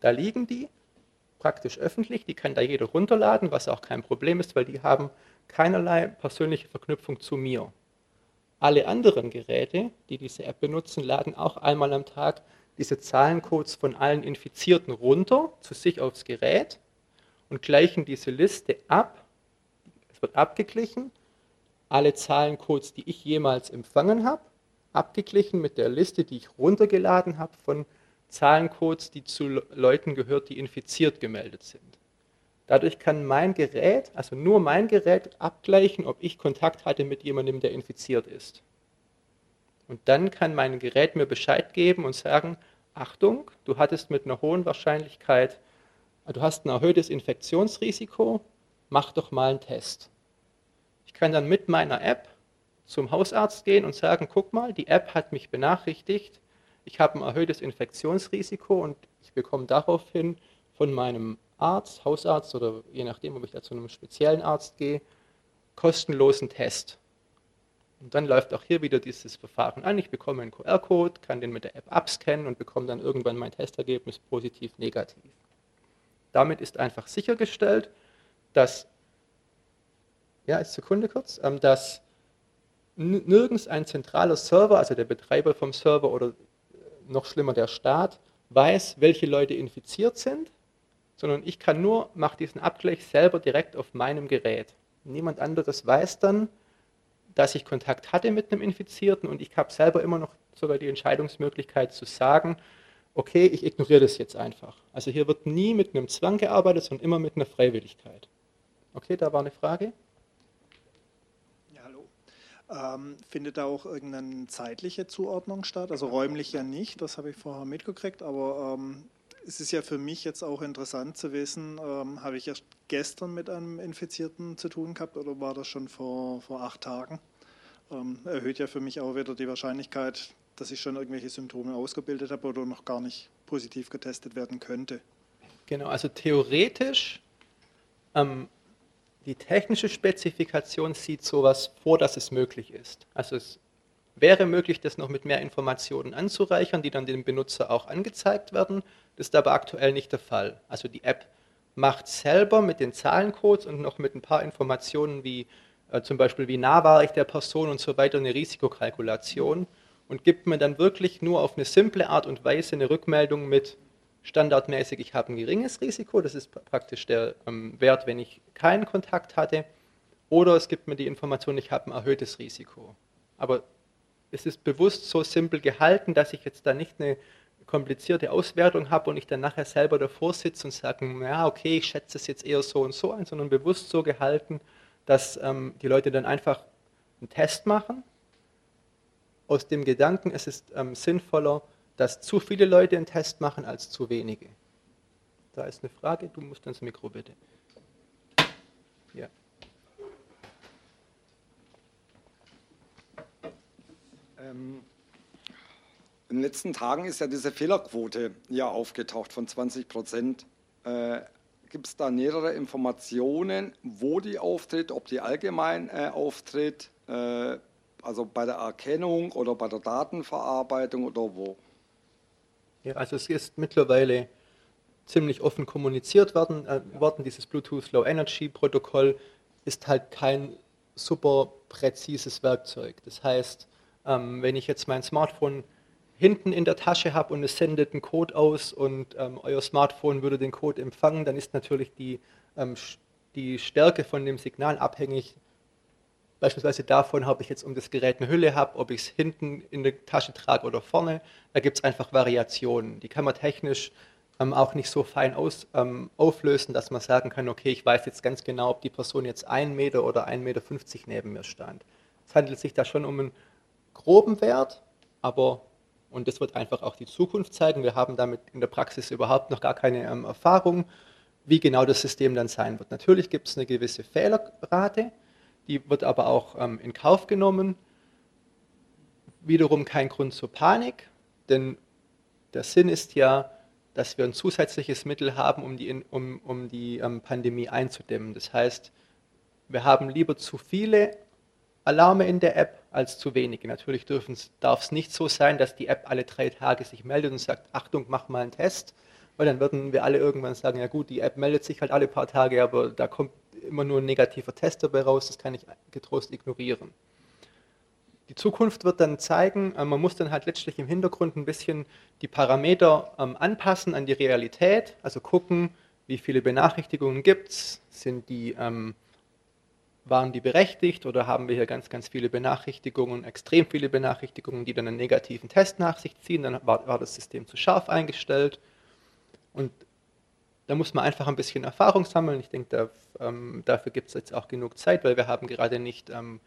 S1: Da liegen die praktisch öffentlich, die kann da jeder runterladen, was auch kein Problem ist, weil die haben keinerlei persönliche Verknüpfung zu mir. Alle anderen Geräte, die diese App benutzen, laden auch einmal am Tag diese Zahlencodes von allen Infizierten runter zu sich aufs Gerät und gleichen diese Liste ab. Es wird abgeglichen, alle Zahlencodes, die ich jemals empfangen habe, abgeglichen mit der Liste, die ich runtergeladen habe von Zahlencodes, die zu Leuten gehört, die infiziert gemeldet sind. Dadurch kann mein Gerät, also nur mein Gerät, abgleichen, ob ich Kontakt hatte mit jemandem, der infiziert ist. Und dann kann mein Gerät mir Bescheid geben und sagen, Achtung, du hattest mit einer hohen Wahrscheinlichkeit, du hast ein erhöhtes Infektionsrisiko, mach doch mal einen Test. Ich kann dann mit meiner App zum Hausarzt gehen und sagen, guck mal, die App hat mich benachrichtigt, ich habe ein erhöhtes Infektionsrisiko und ich bekomme daraufhin von meinem Arzt, Hausarzt oder je nachdem, ob ich da zu einem speziellen Arzt gehe, kostenlosen Test. Und dann läuft auch hier wieder dieses Verfahren an. Ich bekomme einen QR-Code, kann den mit der App abscannen und bekomme dann irgendwann mein Testergebnis positiv, negativ. Damit ist einfach sichergestellt, dass, ja, ist Sekunde kurz, ähm, dass nirgends ein zentraler Server, also der Betreiber vom Server oder äh, noch schlimmer der Staat, weiß, welche Leute infiziert sind, sondern ich kann nur, mache diesen Abgleich selber direkt auf meinem Gerät. Niemand anderes weiß dann, dass ich Kontakt hatte mit einem Infizierten und ich habe selber immer noch sogar die Entscheidungsmöglichkeit zu sagen, okay, ich ignoriere das jetzt einfach. Also hier wird nie mit einem Zwang gearbeitet, sondern immer mit einer Freiwilligkeit. Okay, da war eine Frage.
S2: Ähm, findet da auch irgendeine zeitliche Zuordnung statt? Also räumlich ja nicht, das habe ich vorher mitgekriegt, aber ähm, es ist ja für mich jetzt auch interessant zu wissen, ähm, habe ich erst gestern mit einem Infizierten zu tun gehabt oder war das schon vor, vor acht Tagen? Ähm, erhöht ja für mich auch wieder die Wahrscheinlichkeit, dass ich schon irgendwelche Symptome ausgebildet habe oder noch gar nicht positiv getestet werden könnte.
S1: Genau, also theoretisch ähm, die technische Spezifikation sieht sowas vor, dass es möglich ist. Also es wäre möglich, das noch mit mehr Informationen anzureichern, die dann dem Benutzer auch angezeigt werden. Das ist aber aktuell nicht der Fall. Also die App macht selber mit den Zahlencodes und noch mit ein paar Informationen wie äh, zum Beispiel wie nah war ich der Person und so weiter eine Risikokalkulation und gibt mir dann wirklich nur auf eine simple Art und Weise eine Rückmeldung mit standardmäßig, ich habe ein geringes Risiko, das ist praktisch der ähm, Wert, wenn ich keinen Kontakt hatte, oder es gibt mir die Information, ich habe ein erhöhtes Risiko. Aber es ist bewusst so simpel gehalten, dass ich jetzt da nicht eine komplizierte Auswertung habe und ich dann nachher selber davor sitze und sage, ja, okay, ich schätze es jetzt eher so und so ein, sondern bewusst so gehalten, dass ähm, die Leute dann einfach einen Test machen, aus dem Gedanken, es ist ähm, sinnvoller, dass zu viele Leute einen Test machen als zu wenige. Da ist eine Frage, du musst ins Mikro bitte. Ja.
S3: Ähm, in den letzten Tagen ist ja diese Fehlerquote ja aufgetaucht von 20 Prozent. Äh, Gibt es da nähere Informationen, wo die auftritt, ob die allgemein äh, auftritt, äh, also bei der Erkennung oder bei der Datenverarbeitung oder wo?
S1: Ja, also es ist mittlerweile ziemlich offen kommuniziert worden. Äh, worden. Dieses Bluetooth Low Energy Protokoll ist halt kein super präzises Werkzeug. Das heißt, ähm, wenn ich jetzt mein Smartphone hinten in der Tasche habe und es sendet einen Code aus und ähm, euer Smartphone würde den Code empfangen, dann ist natürlich die, ähm, die Stärke von dem Signal abhängig beispielsweise davon, ob ich jetzt um das Gerät eine Hülle habe, ob ich es hinten in der Tasche trage oder vorne. Da gibt es einfach Variationen. Die kann man technisch ähm, auch nicht so fein aus, ähm, auflösen, dass man sagen kann, okay, ich weiß jetzt ganz genau, ob die Person jetzt 1 Meter oder 1,50 Meter neben mir stand. Es handelt sich da schon um einen groben Wert, aber, und das wird einfach auch die Zukunft zeigen, wir haben damit in der Praxis überhaupt noch gar keine ähm, Erfahrung, wie genau das System dann sein wird. Natürlich gibt es eine gewisse Fehlerrate, die wird aber auch ähm, in Kauf genommen. Wiederum kein Grund zur Panik, denn der Sinn ist ja, dass wir ein zusätzliches Mittel haben, um die, um, um die ähm, Pandemie einzudämmen. Das heißt, wir haben lieber zu viele Alarme in der App als zu wenige. Natürlich darf es nicht so sein, dass die App alle drei Tage sich meldet und sagt, Achtung, mach mal einen Test, weil dann würden wir alle irgendwann sagen, ja gut, die App meldet sich halt alle paar Tage, aber da kommt immer nur ein negativer Test dabei raus, das kann ich getrost ignorieren. Die Zukunft wird dann zeigen, äh, man muss dann halt letztlich im Hintergrund ein bisschen die Parameter ähm, anpassen an die Realität, also gucken, wie viele Benachrichtigungen gibt es, sind die ähm, waren die berechtigt oder haben wir hier ganz, ganz viele Benachrichtigungen, extrem viele Benachrichtigungen, die dann einen negativen Test nach sich ziehen, dann war, war das System zu scharf eingestellt und da muss man einfach ein bisschen Erfahrung sammeln. Ich denke, da, ähm, dafür gibt es jetzt auch genug Zeit, weil wir haben gerade nicht ähm,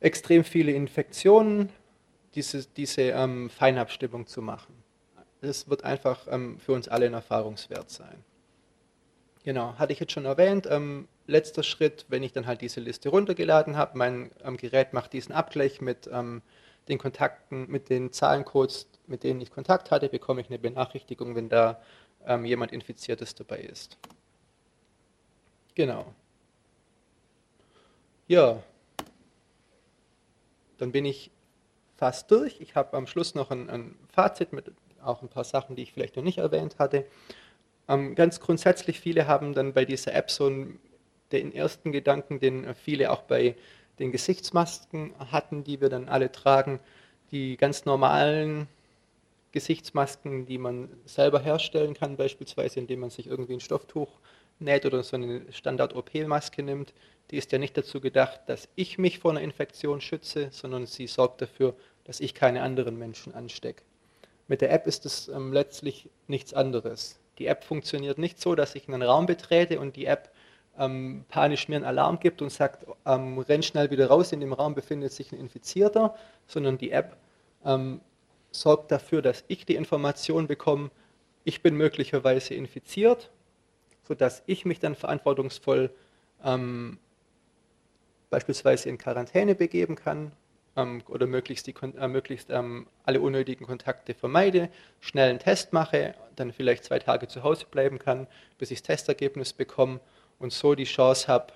S1: extrem viele Infektionen, diese, diese ähm, Feinabstimmung zu machen. Das wird einfach ähm, für uns alle ein Erfahrungswert sein. Genau, hatte ich jetzt schon erwähnt. Ähm, letzter Schritt, wenn ich dann halt diese Liste runtergeladen habe, mein ähm, Gerät macht diesen Abgleich mit ähm, den Kontakten, mit den Zahlencodes, mit denen ich Kontakt hatte, bekomme ich eine Benachrichtigung, wenn da ähm, jemand Infiziertes dabei ist. Genau. Ja, dann bin ich fast durch. Ich habe am Schluss noch ein, ein, Fazit mit auch ein paar Sachen, die ich vielleicht noch nicht erwähnt hatte. Ähm, ganz grundsätzlich, viele haben dann bei dieser App so einen, den ersten Gedanken, den viele auch bei den Gesichtsmasken hatten, die wir dann alle tragen, die ganz normalen Gesichtsmasken, die man selber herstellen kann, beispielsweise indem man sich irgendwie ein Stofftuch näht oder so eine Standard-OP-Maske nimmt, die ist ja nicht dazu gedacht, dass ich mich vor einer Infektion schütze, sondern sie sorgt dafür, dass ich keine anderen Menschen anstecke. Mit der App ist es ähm, letztlich nichts anderes. Die App funktioniert nicht so, dass ich einen Raum betrete und die App ähm, panisch mir einen Alarm gibt und sagt, ähm, renn schnell wieder raus, in dem Raum befindet sich ein Infizierter, sondern die App ähm, sorgt dafür, dass ich die Information bekomme, ich bin möglicherweise infiziert, sodass ich mich dann verantwortungsvoll ähm, beispielsweise in Quarantäne begeben kann ähm, oder möglichst, die, äh, möglichst ähm, alle unnötigen Kontakte vermeide, schnell einen Test mache, dann vielleicht zwei Tage zu Hause bleiben kann, bis ich das Testergebnis bekomme und so die Chance habe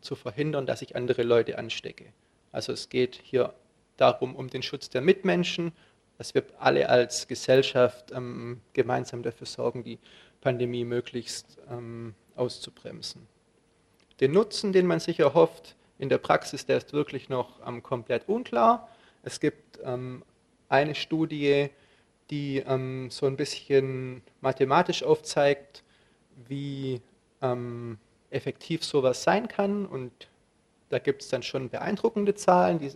S1: zu verhindern, dass ich andere Leute anstecke. Also es geht hier darum, um den Schutz der Mitmenschen dass wir alle als Gesellschaft ähm, gemeinsam dafür sorgen, die Pandemie möglichst ähm, auszubremsen. Den Nutzen, den man sich erhofft in der Praxis, der ist wirklich noch ähm, komplett unklar. Es gibt ähm, eine Studie, die ähm, so ein bisschen mathematisch aufzeigt, wie ähm, effektiv sowas sein kann und da gibt es dann schon beeindruckende Zahlen, die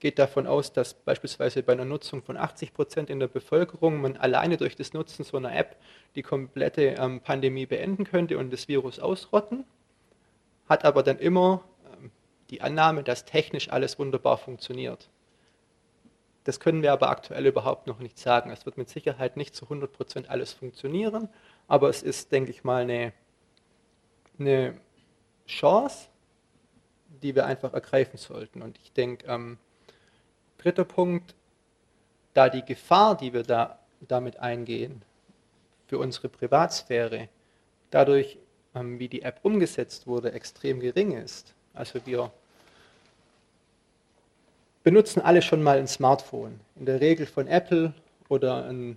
S1: geht davon aus, dass beispielsweise bei einer Nutzung von 80 Prozent in der Bevölkerung man alleine durch das Nutzen so einer App die komplette ähm, Pandemie beenden könnte und das Virus ausrotten, hat aber dann immer ähm, die Annahme, dass technisch alles wunderbar funktioniert. Das können wir aber aktuell überhaupt noch nicht sagen. Es wird mit Sicherheit nicht zu 100% alles funktionieren, aber es ist, denke ich mal, eine, eine Chance, die wir einfach ergreifen sollten. Und ich denke, ähm, dritter Punkt, da die Gefahr, die wir da damit eingehen, für unsere Privatsphäre, dadurch, ähm, wie die App umgesetzt wurde, extrem gering ist. Also wir benutzen alle schon mal ein Smartphone, in der Regel von Apple oder ein,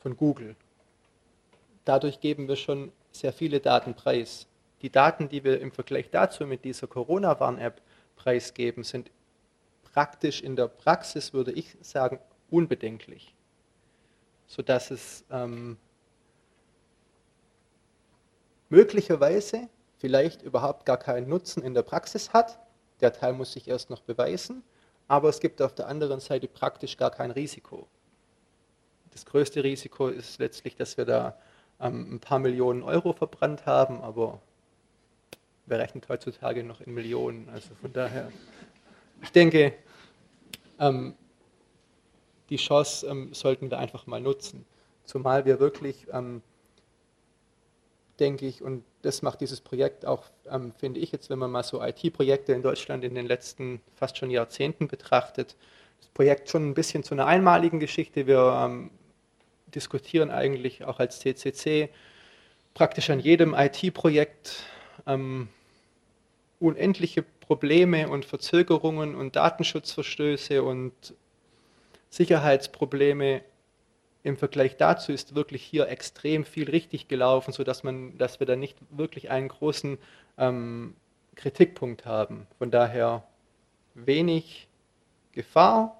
S1: von Google. Dadurch geben wir schon sehr viele Daten preis. Die Daten, die wir im Vergleich dazu mit dieser Corona-Warn-App preisgeben, sind praktisch in der Praxis, würde ich sagen, unbedenklich, sodass es ähm, möglicherweise vielleicht überhaupt gar keinen Nutzen in der Praxis hat. Der Teil muss sich erst noch beweisen, aber es gibt auf der anderen Seite praktisch gar kein Risiko. Das größte Risiko ist letztlich, dass wir da ähm, ein paar Millionen Euro verbrannt haben, aber wer rechnet heutzutage noch in Millionen? Also von daher, ich denke, ähm, die Chance ähm, sollten wir einfach mal nutzen. Zumal wir wirklich, ähm, denke ich, und das macht dieses Projekt auch, ähm, finde ich jetzt, wenn man mal so IT-Projekte in Deutschland in den letzten fast schon Jahrzehnten betrachtet, das Projekt schon ein bisschen zu einer einmaligen Geschichte. Wir ähm, diskutieren eigentlich auch als CCC praktisch an jedem IT-Projekt ähm, unendliche Probleme und Verzögerungen und Datenschutzverstöße und Sicherheitsprobleme. Im Vergleich dazu ist wirklich hier extrem viel richtig gelaufen, sodass man, dass wir da nicht wirklich einen großen ähm, Kritikpunkt haben. Von daher wenig Gefahr,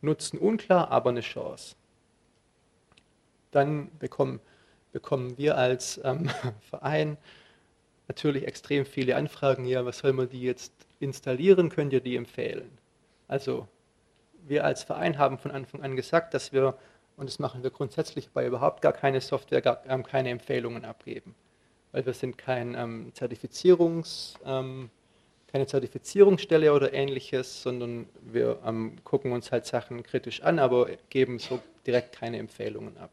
S1: Nutzen unklar, aber eine Chance. Dann bekommen, bekommen wir als ähm, Verein natürlich extrem viele Anfragen, ja, was soll man die jetzt installieren, könnt ihr die empfehlen? Also wir als Verein haben von Anfang an gesagt, dass wir, und das machen wir grundsätzlich bei überhaupt gar keine Software, gar, ähm, keine Empfehlungen abgeben. Weil wir sind kein ähm, Zertifizierungs, ähm, keine Zertifizierungsstelle oder ähnliches, sondern wir ähm, gucken uns halt Sachen kritisch an, aber geben so direkt keine Empfehlungen ab.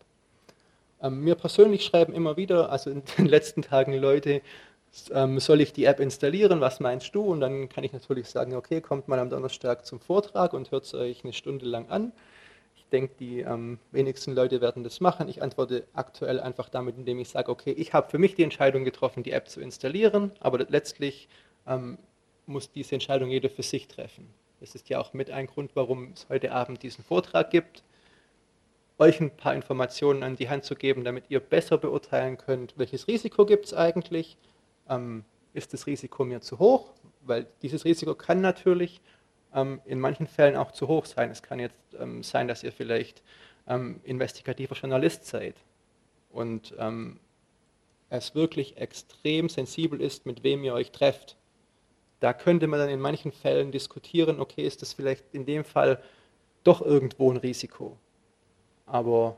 S1: Ähm, mir persönlich schreiben immer wieder, also in den letzten Tagen Leute, ähm, soll ich die App installieren, was meinst du? Und dann kann ich natürlich sagen, okay, kommt mal am Donnerstag zum Vortrag und hört es euch eine Stunde lang an. Ich denke, die ähm, wenigsten Leute werden das machen. Ich antworte aktuell einfach damit, indem ich sage, okay, ich habe für mich die Entscheidung getroffen, die App zu installieren, aber letztlich ähm, muss diese Entscheidung jeder für sich treffen. Das ist ja auch mit ein Grund, warum es heute Abend diesen Vortrag gibt, euch ein paar Informationen an die Hand zu geben, damit ihr besser beurteilen könnt, welches Risiko gibt es eigentlich, ähm, ist das Risiko mir zu hoch, weil dieses Risiko kann natürlich ähm, in manchen Fällen auch zu hoch sein. Es kann jetzt ähm, sein, dass ihr vielleicht ähm, investigativer Journalist seid und ähm, es wirklich extrem sensibel ist, mit wem ihr euch trefft. Da könnte man dann in manchen Fällen diskutieren, okay, ist das vielleicht in dem Fall doch irgendwo ein Risiko. Aber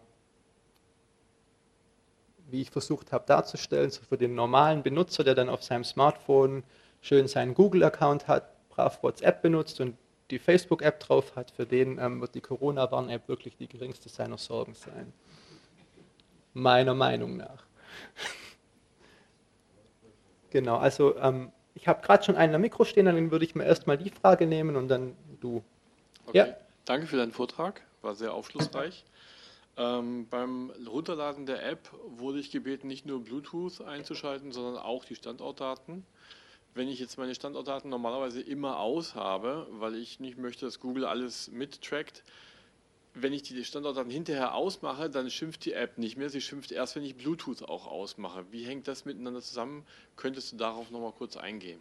S1: wie ich versucht habe darzustellen, so für den normalen Benutzer, der dann auf seinem Smartphone schön seinen Google-Account hat, brav WhatsApp benutzt und die Facebook-App drauf hat, für den ähm, wird die Corona-Warn-App wirklich die geringste seiner Sorgen sein. Meiner Meinung nach. genau, also ähm, ich habe gerade schon einen am Mikro stehen, dann würde ich mir erstmal die Frage nehmen und dann du.
S4: Okay. Ja. Danke für deinen Vortrag, war sehr aufschlussreich. Ähm, beim Runterladen der App wurde ich gebeten, nicht nur Bluetooth einzuschalten, sondern auch die Standortdaten. Wenn ich jetzt meine Standortdaten normalerweise immer aus habe, weil ich nicht möchte, dass Google alles mittrackt, wenn ich die Standortdaten hinterher ausmache, dann schimpft die App nicht mehr. Sie schimpft erst, wenn ich Bluetooth auch ausmache. Wie hängt das miteinander zusammen? Könntest du darauf nochmal kurz eingehen?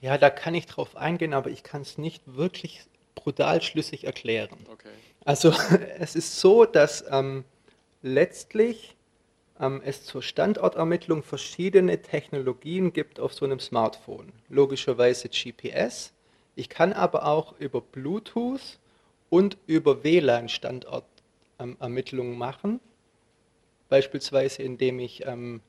S1: Ja, da kann ich drauf eingehen, aber ich kann es nicht wirklich brutal schlüssig erklären. Okay. Also es ist so, dass ähm, letztlich ähm, es zur Standortermittlung verschiedene Technologien gibt auf so einem Smartphone. Logischerweise GPS. Ich kann aber auch über Bluetooth und über WLAN Standortermittlungen machen. Beispielsweise indem ich ähm,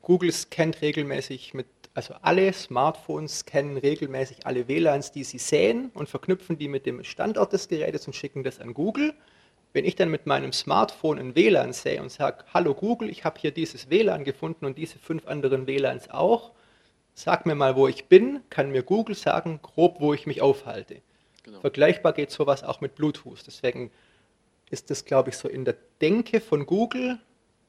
S1: Google scannt regelmäßig mit also alle Smartphones scannen regelmäßig alle WLANs, die sie sehen und verknüpfen die mit dem Standort des Gerätes und schicken das an Google. Wenn ich dann mit meinem Smartphone ein WLAN sehe und sage, hallo Google, ich habe hier dieses WLAN gefunden und diese fünf anderen WLANs auch, sag mir mal, wo ich bin, kann mir Google sagen, grob, wo ich mich aufhalte. Genau. Vergleichbar geht sowas auch mit Bluetooth. Deswegen ist das, glaube ich, so in der Denke von Google,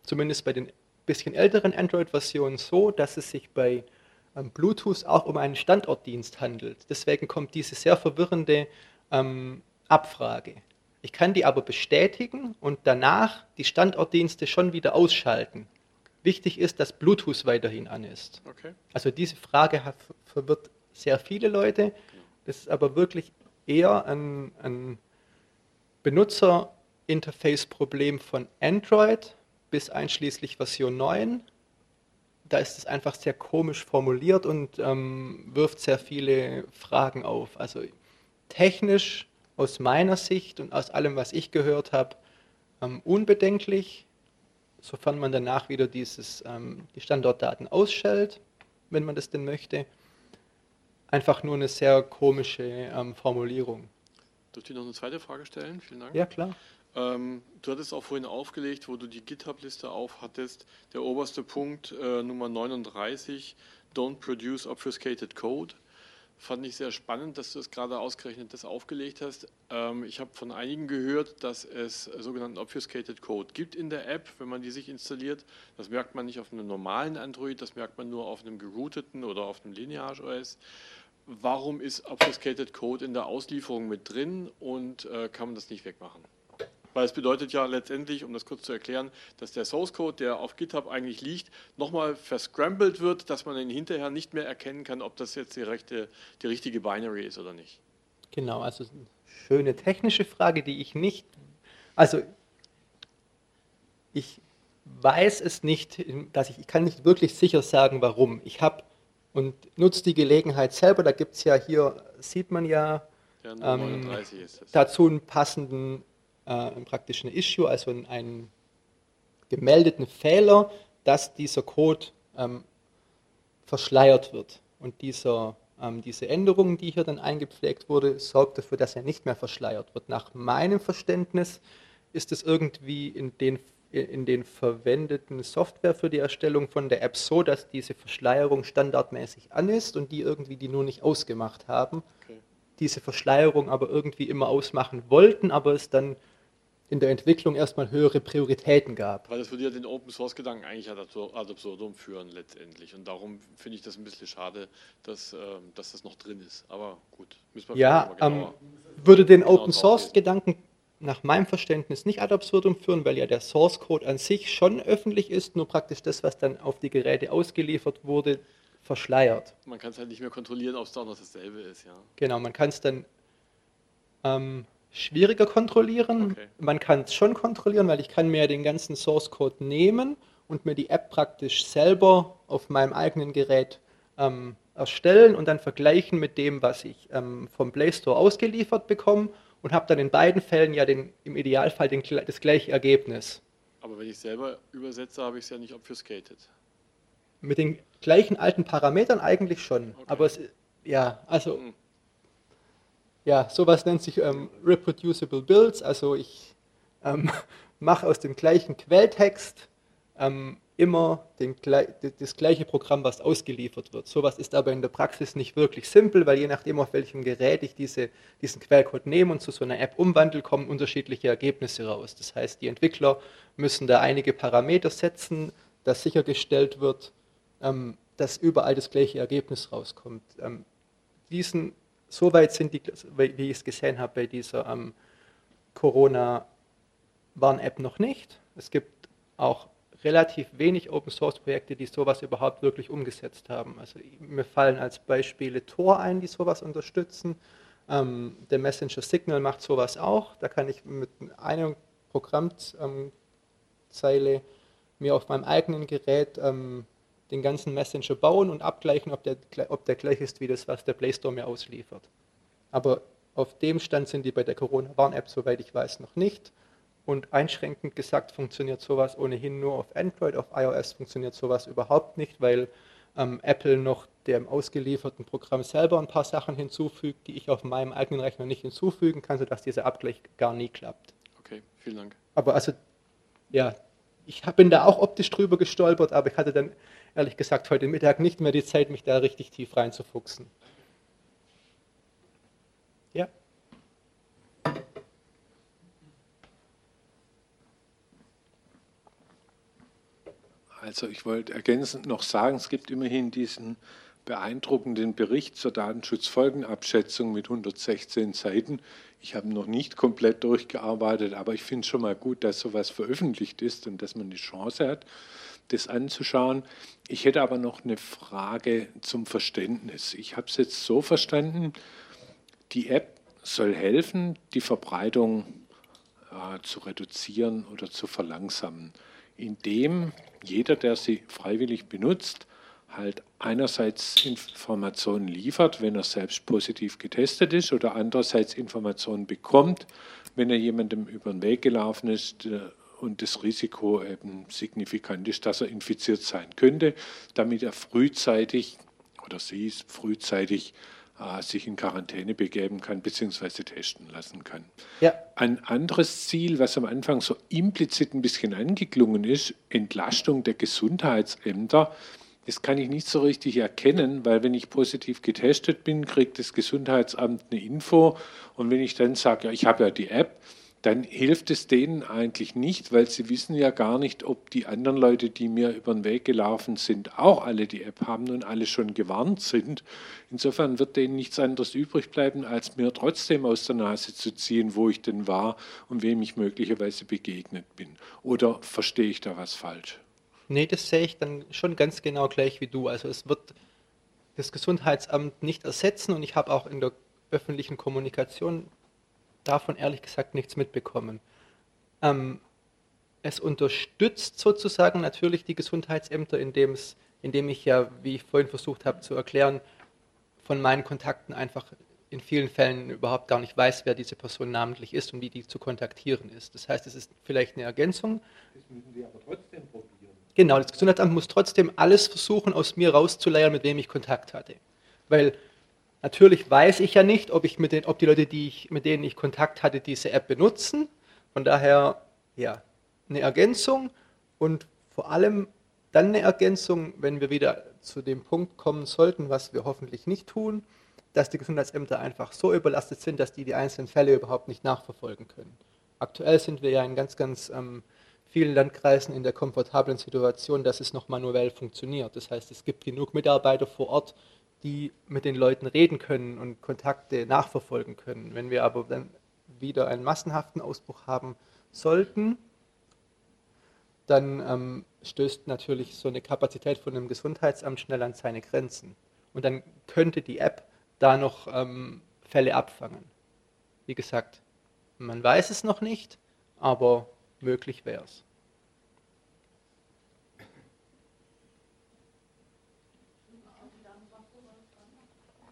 S1: zumindest bei den bisschen älteren Android-Versionen, so, dass es sich bei Bluetooth auch um einen Standortdienst handelt. Deswegen kommt diese sehr verwirrende ähm, Abfrage. Ich kann die aber bestätigen und danach die Standortdienste schon wieder ausschalten. Wichtig ist, dass Bluetooth weiterhin an ist. Okay. Also diese Frage hat, verwirrt sehr viele Leute. Das ist aber wirklich eher ein, ein Benutzerinterface-Problem von Android bis einschließlich Version 9. Da ist es einfach sehr komisch formuliert und ähm, wirft sehr viele Fragen auf. Also technisch aus meiner Sicht und aus allem, was ich gehört habe, ähm, unbedenklich, sofern man danach wieder dieses, ähm, die Standortdaten ausschaltet, wenn man das denn möchte. Einfach nur eine sehr komische ähm, Formulierung.
S4: Dürfte ich noch eine zweite Frage stellen? Vielen Dank.
S1: Ja, klar.
S4: Ähm, du hattest auch vorhin aufgelegt, wo du die GitHub-Liste aufhattest, der oberste Punkt, äh, Nummer 39, Don't Produce Obfuscated Code fand ich sehr spannend, dass du es gerade ausgerechnet das aufgelegt hast. Ähm, ich habe von einigen gehört, dass es sogenannten Obfuscated Code gibt in der App, wenn man die sich installiert. Das merkt man nicht auf einem normalen Android, das merkt man nur auf einem gerouteten oder auf einem Lineage OS. Warum ist Obfuscated Code in der Auslieferung mit drin und äh, kann man das nicht wegmachen? Weil es bedeutet ja letztendlich, um das kurz zu erklären, dass der Source Code, der auf GitHub eigentlich liegt, nochmal verscrambled wird, dass man ihn hinterher nicht mehr erkennen kann, ob das jetzt die, rechte, die richtige Binary ist oder nicht.
S1: Genau, also eine schöne technische Frage, die ich nicht, also ich weiß es nicht, dass ich, ich kann nicht wirklich sicher sagen, warum. Ich habe und nutze die Gelegenheit selber, da gibt es ja hier, sieht man ja, ähm, dazu einen passenden äh, praktisch eine Issue, also einen gemeldeten Fehler, dass dieser Code ähm, verschleiert wird. Und dieser, ähm, diese Änderung, die hier dann eingepflegt wurde, sorgt dafür, dass er nicht mehr verschleiert wird. Nach meinem Verständnis ist es irgendwie in den, in den verwendeten Software für die Erstellung von der App so, dass diese Verschleierung standardmäßig an ist und die irgendwie die nur nicht ausgemacht haben. Okay. Diese Verschleierung aber irgendwie immer ausmachen wollten, aber es dann in der Entwicklung erstmal höhere Prioritäten gab.
S4: Weil das würde ja den Open Source Gedanken eigentlich ad absurdum führen letztendlich. Und darum finde ich das ein bisschen schade, dass, äh, dass das noch drin ist. Aber gut,
S1: müssen wir Ja, ähm, würde den genau Open Source Gedanken nach meinem Verständnis nicht ad absurdum führen, weil ja der Source Code an sich schon öffentlich ist, nur praktisch das, was dann auf die Geräte ausgeliefert wurde, verschleiert.
S4: Man kann es halt nicht mehr kontrollieren, ob es da noch dasselbe ist, ja.
S1: Genau, man kann es dann ähm, schwieriger kontrollieren. Okay. Man kann es schon kontrollieren, weil ich kann mir den ganzen Source Code nehmen und mir die App praktisch selber auf meinem eigenen Gerät ähm, erstellen und dann vergleichen mit dem, was ich ähm, vom Play Store ausgeliefert bekomme und habe dann in beiden Fällen ja den, im Idealfall den, das gleiche Ergebnis.
S4: Aber wenn ich selber übersetze, habe ich es ja nicht obfuscated.
S1: Mit den gleichen alten Parametern eigentlich schon. Okay. Aber es, ja, also mhm. Ja, sowas nennt sich ähm, Reproducible Builds. Also ich ähm, mache aus dem gleichen Quelltext ähm, immer den, das gleiche Programm, was ausgeliefert wird. Sowas ist aber in der Praxis nicht wirklich simpel, weil je nachdem, auf welchem Gerät ich diese, diesen Quellcode nehme und zu so einer App umwandle, kommen unterschiedliche Ergebnisse raus. Das heißt, die Entwickler müssen da einige Parameter setzen, dass sichergestellt wird, ähm, dass überall das gleiche Ergebnis rauskommt. Ähm, diesen so weit sind die, wie ich es gesehen habe, bei dieser ähm, Corona-Warn-App noch nicht. Es gibt auch relativ wenig Open-Source-Projekte, die sowas überhaupt wirklich umgesetzt haben. Also mir fallen als Beispiele Tor ein, die sowas unterstützen. Ähm, der Messenger Signal macht sowas auch. Da kann ich mit einer Programmzeile mir auf meinem eigenen Gerät ähm, den ganzen Messenger bauen und abgleichen, ob der, ob der gleich ist wie das, was der Play Store mir ausliefert. Aber auf dem Stand sind die bei der Corona-Warn-App, soweit ich weiß, noch nicht. Und einschränkend gesagt funktioniert sowas ohnehin nur auf Android, auf iOS funktioniert sowas überhaupt nicht, weil ähm, Apple noch dem ausgelieferten Programm selber ein paar Sachen hinzufügt, die ich auf meinem eigenen Rechner nicht hinzufügen kann, sodass dieser Abgleich gar nie klappt.
S4: Okay, vielen Dank.
S1: Aber also, ja, ich bin da auch optisch drüber gestolpert, aber ich hatte dann ehrlich gesagt heute Mittag nicht mehr die Zeit, mich da richtig tief reinzufuchsen. Ja.
S5: Also ich wollte ergänzend noch sagen, es gibt immerhin diesen beeindruckenden Bericht zur Datenschutzfolgenabschätzung mit 116 Seiten. Ich habe noch nicht komplett durchgearbeitet, aber ich finde es schon mal gut, dass sowas veröffentlicht ist und dass man die Chance hat, das anzuschauen. Ich hätte aber noch eine Frage zum Verständnis. Ich habe es jetzt so verstanden, die App soll helfen, die Verbreitung äh, zu reduzieren oder zu verlangsamen, indem jeder, der sie freiwillig benutzt, halt einerseits Informationen liefert, wenn er selbst positiv getestet ist, oder andererseits Informationen bekommt, wenn er jemandem über den Weg gelaufen ist und das Risiko eben signifikant ist, dass er infiziert sein könnte, damit er frühzeitig oder sie frühzeitig äh, sich in Quarantäne begeben kann bzw. testen lassen kann. Ja. Ein anderes Ziel, was am Anfang so implizit ein bisschen angeklungen ist, Entlastung der Gesundheitsämter, das kann ich nicht so richtig erkennen, weil wenn ich positiv getestet bin, kriegt das Gesundheitsamt eine Info und wenn ich dann sage, ja, ich habe ja die App, dann hilft es denen eigentlich nicht, weil sie wissen ja gar nicht, ob die anderen Leute, die mir über den Weg gelaufen sind, auch alle die App haben und alle schon gewarnt sind. Insofern wird denen nichts anderes übrig bleiben, als mir trotzdem aus der Nase zu ziehen, wo ich denn war und wem ich möglicherweise begegnet bin. Oder verstehe ich da was falsch?
S1: Nee, das sehe ich dann schon ganz genau gleich wie du. Also es wird das Gesundheitsamt nicht ersetzen und ich habe auch in der öffentlichen Kommunikation davon ehrlich gesagt nichts mitbekommen. Ähm, es unterstützt sozusagen natürlich die Gesundheitsämter, indem, es, indem ich ja, wie ich vorhin versucht habe zu erklären, von meinen Kontakten einfach in vielen Fällen überhaupt gar nicht weiß, wer diese Person namentlich ist und wie die zu kontaktieren ist. Das heißt, es ist vielleicht eine Ergänzung. Das müssen Sie aber trotzdem probieren. Genau, das Gesundheitsamt muss trotzdem alles versuchen, aus mir rauszuleiern, mit wem ich Kontakt hatte. Weil Natürlich weiß ich ja nicht, ob, ich mit den, ob die Leute, die ich, mit denen ich Kontakt hatte, diese App benutzen. Von daher, ja, eine Ergänzung und vor allem dann eine Ergänzung, wenn wir wieder zu dem Punkt kommen sollten, was wir hoffentlich nicht tun, dass die Gesundheitsämter einfach so überlastet sind, dass die die einzelnen Fälle überhaupt nicht nachverfolgen können. Aktuell sind wir ja in ganz, ganz ähm, vielen Landkreisen in der komfortablen Situation, dass es noch manuell funktioniert. Das heißt, es gibt genug Mitarbeiter vor Ort, die mit den Leuten reden können und Kontakte nachverfolgen können. Wenn wir aber dann wieder einen massenhaften Ausbruch haben sollten, dann ähm, stößt natürlich so eine Kapazität von einem Gesundheitsamt schnell an seine Grenzen. Und dann könnte die App da noch ähm, Fälle abfangen. Wie gesagt, man weiß es noch nicht, aber möglich wäre es.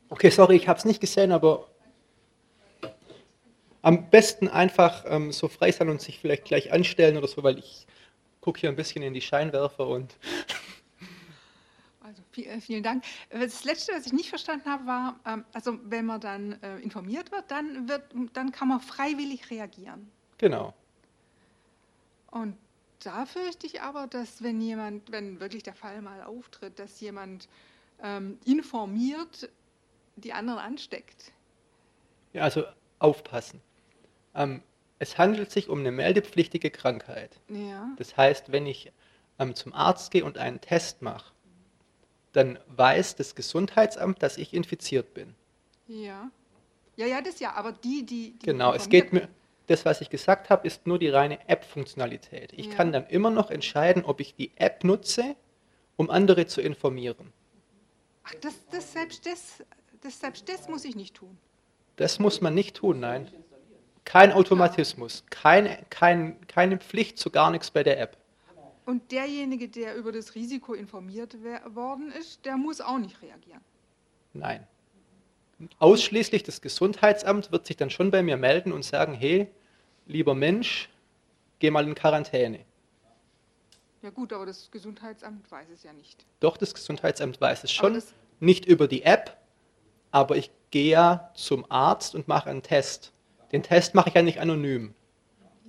S1: Okay, sorry, ich habe es nicht gesehen, aber am besten einfach ähm, so frei sein und sich vielleicht gleich anstellen oder so, weil ich gucke hier ein bisschen in die Scheinwerfer und.
S6: Also äh, vielen Dank. Das Letzte, was ich nicht verstanden habe, war, ähm, also wenn man dann äh, informiert wird, dann wird, dann kann man freiwillig reagieren.
S1: Genau.
S6: Und da fürchte ich aber, dass wenn jemand, wenn wirklich der Fall mal auftritt, dass jemand ähm, informiert, die anderen ansteckt.
S1: Ja, also aufpassen. Ähm, es handelt sich um eine meldepflichtige Krankheit.
S6: Ja.
S1: Das heißt, wenn ich ähm, zum Arzt gehe und einen Test mache, dann weiß das Gesundheitsamt, dass ich infiziert bin.
S6: Ja. Ja, ja, das ja, aber die, die. die
S1: genau, es geht mir. Das, was ich gesagt habe, ist nur die reine App-Funktionalität. Ich ja. kann dann immer noch entscheiden, ob ich die App nutze, um andere zu informieren.
S6: Ach, das, das selbst das das, selbst das muss ich nicht tun.
S1: Das muss man nicht tun, nein. Kein Automatismus, keine, kein, keine Pflicht zu gar nichts bei der App.
S6: Und derjenige, der über das Risiko informiert worden ist, der muss auch nicht reagieren.
S1: Nein. Ausschließlich das Gesundheitsamt wird sich dann schon bei mir melden und sagen, hey, lieber Mensch, geh mal in Quarantäne.
S6: Ja gut, aber das Gesundheitsamt weiß es ja nicht.
S1: Doch, das Gesundheitsamt weiß es schon. nicht über die App, aber ich gehe ja zum Arzt und mache einen Test. Den Test mache ich ja nicht anonym.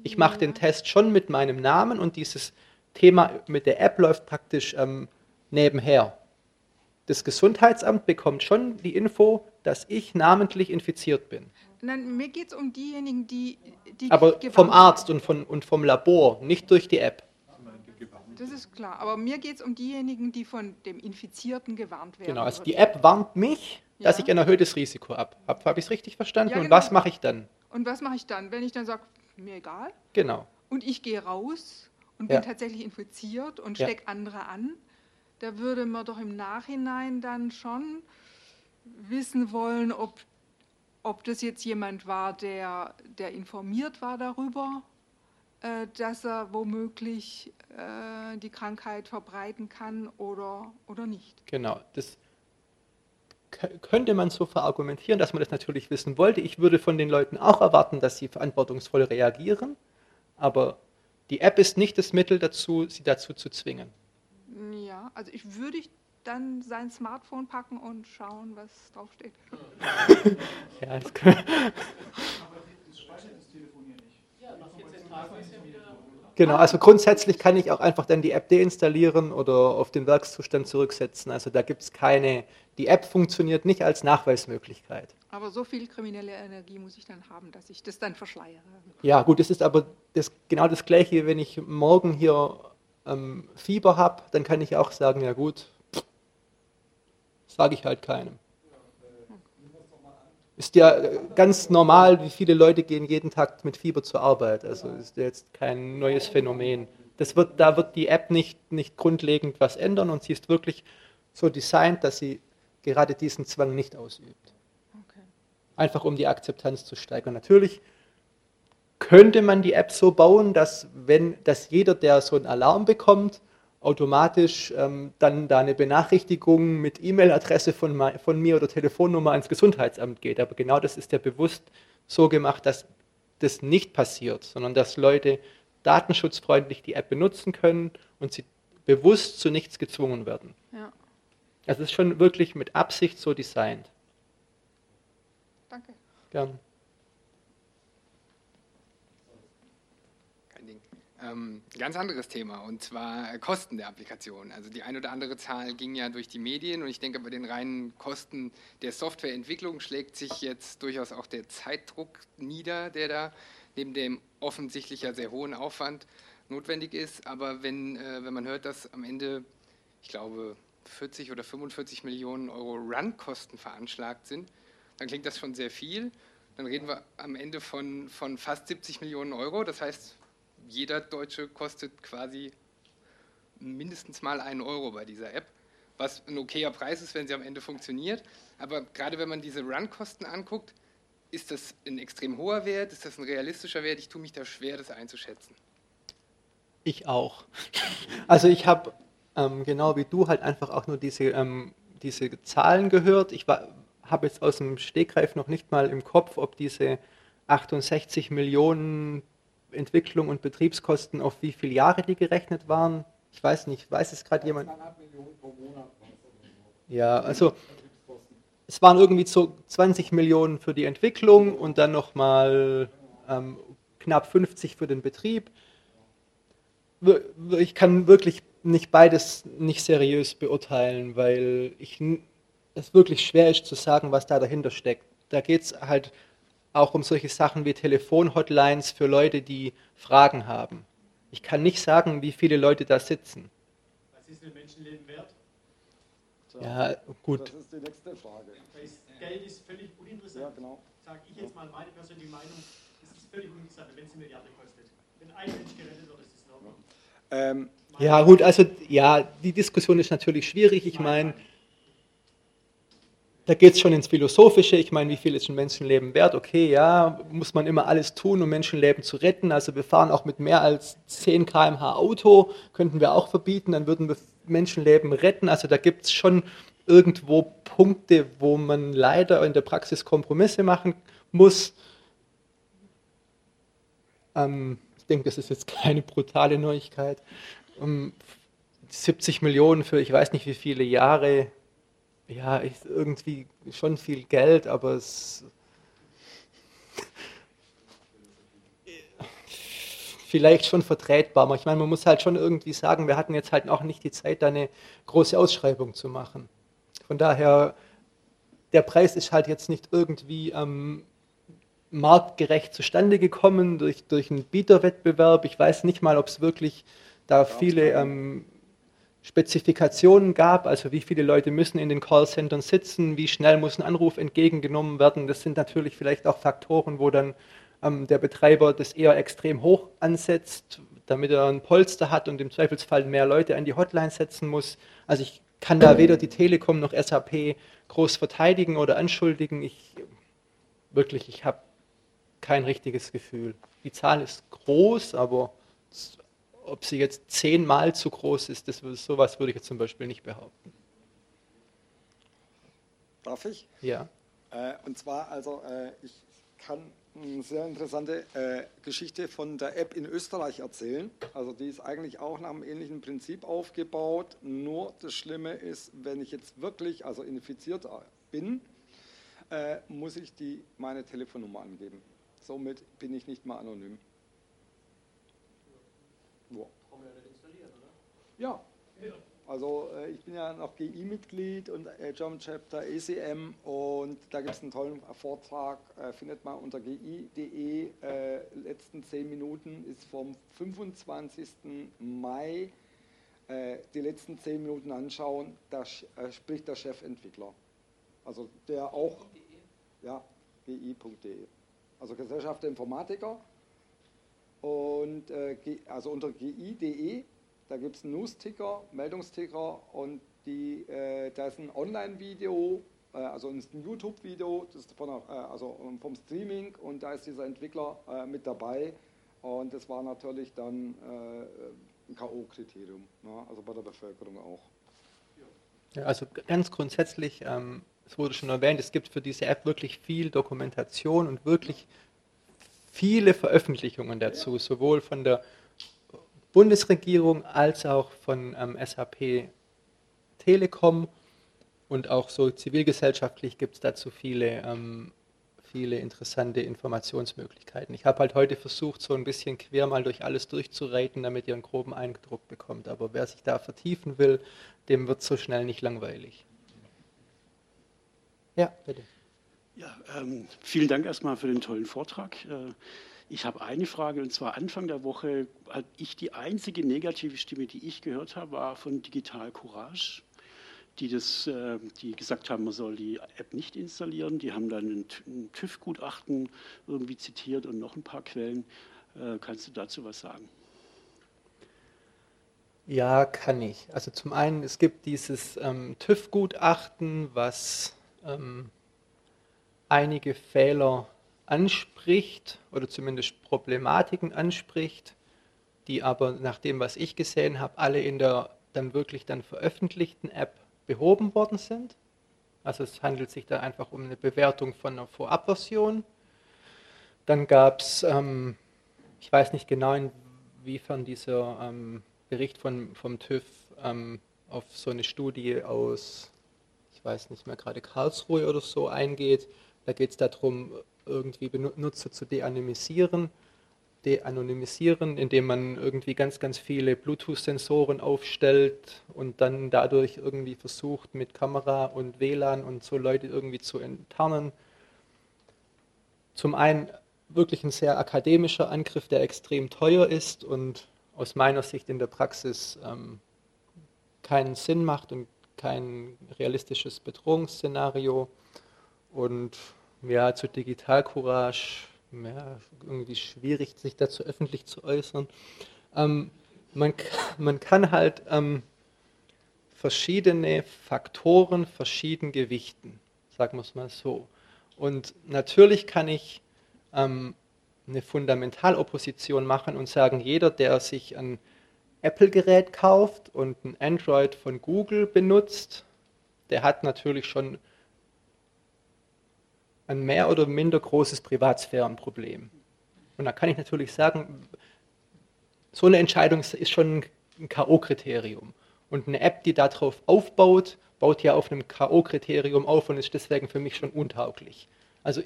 S1: Ich mache den Test schon mit meinem Namen und dieses Thema mit der App läuft praktisch ähm, nebenher. Das Gesundheitsamt bekommt schon die Info, dass ich namentlich infiziert bin.
S6: Nein, mir geht es um diejenigen, die. die
S1: Aber vom Arzt und, von, und vom Labor, nicht durch die App.
S6: Das ist klar. Aber mir geht es um diejenigen, die von dem Infizierten gewarnt werden.
S1: Genau, also die App warnt mich, dass
S6: Ja.
S1: ich ein erhöhtes Risiko habe. Habe hab ich es richtig verstanden?
S6: Ja,
S1: Und
S6: genau.
S1: was mache ich dann?
S6: Und was mache ich dann, wenn ich dann sage, mir egal,
S1: Genau.
S6: und ich gehe raus und
S1: Ja.
S6: bin tatsächlich infiziert und
S1: Ja.
S6: stecke andere an? Da würde man doch im Nachhinein dann schon wissen wollen, ob, ob das jetzt jemand war, der, der informiert war darüber, äh, dass er womöglich äh, die Krankheit verbreiten kann oder, oder nicht.
S1: Genau. Das könnte man so verargumentieren, dass man das natürlich wissen wollte. Ich würde von den Leuten auch erwarten, dass sie verantwortungsvoll reagieren, aber die App ist nicht das Mittel dazu, sie dazu zu zwingen.
S6: Ja, also ich würde dann sein Smartphone packen und schauen, was draufsteht.
S1: Ja, das kann, Genau, also grundsätzlich kann ich auch einfach dann die App deinstallieren oder auf den Werkszustand zurücksetzen. Also da gibt es keine, die App funktioniert nicht als Nachweismöglichkeit.
S6: Aber so viel kriminelle Energie muss ich dann haben, dass ich das dann verschleiere.
S1: Ja, gut, es ist aber das, genau das Gleiche, wenn ich morgen hier ähm, Fieber habe, dann kann ich auch sagen, ja gut, sage ich halt keinem. Ist ja ganz normal, wie viele Leute gehen jeden Tag mit Fieber zur Arbeit. Also ist jetzt kein neues Phänomen. Das wird, da wird die App nicht, nicht grundlegend was ändern und sie ist wirklich so designt, dass sie gerade diesen Zwang nicht ausübt.
S6: Okay.
S1: Einfach um die Akzeptanz zu steigern. Natürlich könnte man die App so bauen, dass wenn dass jeder, der so einen Alarm bekommt, automatisch ähm, dann da eine Benachrichtigung mit E-Mail-Adresse von, von mir oder Telefonnummer ans Gesundheitsamt geht. Aber genau das ist ja bewusst so gemacht, dass das nicht passiert, sondern dass Leute datenschutzfreundlich die App benutzen können und sie bewusst zu nichts gezwungen werden.
S6: Ja,
S1: Also es ist schon wirklich mit Absicht so designt.
S6: danke.
S1: Gern.
S7: Kein Ding. Ähm, ganz anderes Thema und zwar äh, Kosten der Applikation. Also die ein oder andere Zahl ging ja durch die Medien und ich denke, bei den reinen Kosten der Softwareentwicklung schlägt sich jetzt durchaus auch der Zeitdruck nieder, der da neben dem offensichtlich ja sehr hohen Aufwand notwendig ist. Aber wenn, äh, wenn man hört, dass am Ende, ich glaube, 40 oder 45 Millionen Euro Run-Kosten veranschlagt sind, dann klingt das schon sehr viel. Dann reden wir am Ende von, von fast 70 Millionen Euro. Das heißt, jeder Deutsche kostet quasi mindestens mal einen Euro bei dieser App, was ein okayer Preis ist, wenn sie am Ende funktioniert. Aber gerade wenn man diese Run-Kosten anguckt, ist das ein extrem hoher Wert? Ist das ein realistischer Wert? Ich tue mich da schwer, das einzuschätzen.
S1: Ich auch. Also ich habe ähm, genau wie du halt einfach auch nur diese, ähm, diese Zahlen gehört. Ich habe jetzt aus dem Stegreif noch nicht mal im Kopf, ob diese 68 Millionen Entwicklung und Betriebskosten auf wie viele Jahre die gerechnet waren. Ich weiß nicht, weiß es gerade jemand? Ja, also es waren irgendwie so 20 Millionen für die Entwicklung und dann nochmal ähm, knapp 50 für den Betrieb ich kann wirklich nicht beides nicht seriös beurteilen, weil ich es wirklich schwer ist zu sagen, was da dahinter steckt. Da geht es halt auch um solche Sachen wie Telefonhotlines für Leute, die Fragen haben. Ich kann nicht sagen, wie viele Leute da sitzen.
S8: Was ist ein Menschenleben wert?
S1: Ja, gut.
S3: Das ist die nächste Frage.
S8: Geld ist völlig uninteressant.
S3: Ja, genau.
S8: Sage ich jetzt mal meine persönliche Meinung, es ist völlig uninteressant, wenn es eine Milliarde kostet. Wenn ein Mensch gerettet wird, ist es Ordnung.
S3: Ähm,
S1: Ja, gut, also ja, die Diskussion ist natürlich schwierig. Ich meine, da geht es schon ins Philosophische. Ich meine, wie viel ist ein Menschenleben wert? Okay, ja, muss man immer alles tun, um Menschenleben zu retten. Also wir fahren auch mit mehr als 10 km/h Auto, könnten wir auch verbieten, dann würden wir Menschenleben retten. Also da gibt es schon irgendwo Punkte, wo man leider in der Praxis Kompromisse machen muss. Ähm, ich denke, das ist jetzt keine brutale Neuigkeit. Um 70 Millionen für ich weiß nicht wie viele Jahre. Ja, ich, irgendwie schon viel Geld, aber es vielleicht schon vertretbar. Ich meine, man muss halt schon irgendwie sagen, wir hatten jetzt halt auch nicht die Zeit, da eine große Ausschreibung zu machen. Von daher, der Preis ist halt jetzt nicht irgendwie ähm, marktgerecht zustande gekommen durch, durch einen Bieterwettbewerb. Ich weiß nicht mal, ob es wirklich da viele ähm, Spezifikationen gab, also wie viele Leute müssen in den Callcentern sitzen, wie schnell muss ein Anruf entgegengenommen werden. Das sind natürlich vielleicht auch Faktoren, wo dann ähm, der Betreiber das eher extrem hoch ansetzt, damit er ein Polster hat und im Zweifelsfall mehr Leute an die Hotline setzen muss. Also ich kann da weder die Telekom noch SAP groß verteidigen oder anschuldigen. Ich wirklich, ich habe kein richtiges Gefühl. Die Zahl ist groß, aber ob sie jetzt zehnmal zu groß ist, das, sowas würde ich jetzt zum Beispiel nicht behaupten.
S3: Darf ich?
S1: Ja.
S3: Äh, und zwar, also äh, ich kann eine sehr interessante äh, Geschichte von der App in Österreich erzählen. Also die ist eigentlich auch nach einem ähnlichen Prinzip aufgebaut. Nur das Schlimme ist, wenn ich jetzt wirklich also infiziert bin, äh, muss ich die, meine Telefonnummer angeben. Somit bin ich nicht mehr anonym. Ja. Ja. Also äh, ich bin ja noch GI-Mitglied und äh, German Chapter ECM und da gibt es einen tollen Vortrag, äh, findet man unter gi.de. Äh, letzten zehn Minuten ist vom 25. Mai äh, die letzten zehn Minuten anschauen, da äh, spricht der Chefentwickler. Also der auch, ja, gi.de. Also Gesellschaft der Informatiker und also unter gi.de da gibt es einen News-Ticker, Meldungsticker und die, äh, da ist ein Online-Video, äh, also ein YouTube-Video, das ist von, äh, also vom Streaming und da ist dieser Entwickler äh, mit dabei und das war natürlich dann äh, ein K.O.-Kriterium, ne? also bei der Bevölkerung auch.
S1: Ja, also ganz grundsätzlich, ähm, es wurde schon erwähnt, es gibt für diese App wirklich viel Dokumentation und wirklich viele Veröffentlichungen dazu, sowohl von der Bundesregierung als auch von ähm, SAP Telekom und auch so zivilgesellschaftlich gibt es dazu viele, ähm, viele interessante Informationsmöglichkeiten. Ich habe halt heute versucht, so ein bisschen quer mal durch alles durchzureiten, damit ihr einen groben Eindruck bekommt. Aber wer sich da vertiefen will, dem wird so schnell nicht langweilig.
S9: Ja, bitte. Ja, ähm, vielen Dank erstmal für den tollen Vortrag. Äh, ich habe eine Frage und zwar Anfang der Woche hatte ich die einzige negative Stimme, die ich gehört habe, war von Digital Courage, die, das, äh, die gesagt haben, man soll die App nicht installieren. Die haben dann ein TÜV-Gutachten irgendwie zitiert und noch ein paar Quellen. Äh, kannst du dazu was sagen?
S1: Ja, kann ich. Also zum einen, es gibt dieses ähm, TÜV-Gutachten, was ähm, einige Fehler anspricht oder zumindest Problematiken anspricht, die aber nach dem, was ich gesehen habe, alle in der dann wirklich dann veröffentlichten App behoben worden sind. Also es handelt sich da einfach um eine Bewertung von einer Vorabversion. Dann gab es, ähm, ich weiß nicht genau, inwiefern dieser ähm, Bericht von, vom TÜV ähm, auf so eine Studie aus, ich weiß nicht mehr gerade Karlsruhe oder so eingeht. Da geht es darum, irgendwie Benutzer zu de-anonymisieren, de-anonymisieren, indem man irgendwie ganz, ganz viele Bluetooth-Sensoren aufstellt und dann dadurch irgendwie versucht, mit Kamera und WLAN und so Leute irgendwie zu enttarnen. Zum einen wirklich ein sehr akademischer Angriff, der extrem teuer ist und aus meiner Sicht in der Praxis ähm, keinen Sinn macht und kein realistisches Bedrohungsszenario. Und ja, zu Digitalcourage, ja, irgendwie schwierig, sich dazu öffentlich zu äußern. Ähm, man, man kann halt ähm, verschiedene Faktoren verschieden gewichten, sagen wir es mal so. Und natürlich kann ich ähm, eine Fundamentalopposition machen und sagen, jeder, der sich ein Apple-Gerät kauft und ein Android von Google benutzt, der hat natürlich schon ein mehr oder minder großes Privatsphärenproblem. Und da kann ich natürlich sagen, so eine Entscheidung ist schon ein K.O.-Kriterium. Und eine App, die darauf aufbaut, baut ja auf einem K.O.-Kriterium auf und ist deswegen für mich schon untauglich. Also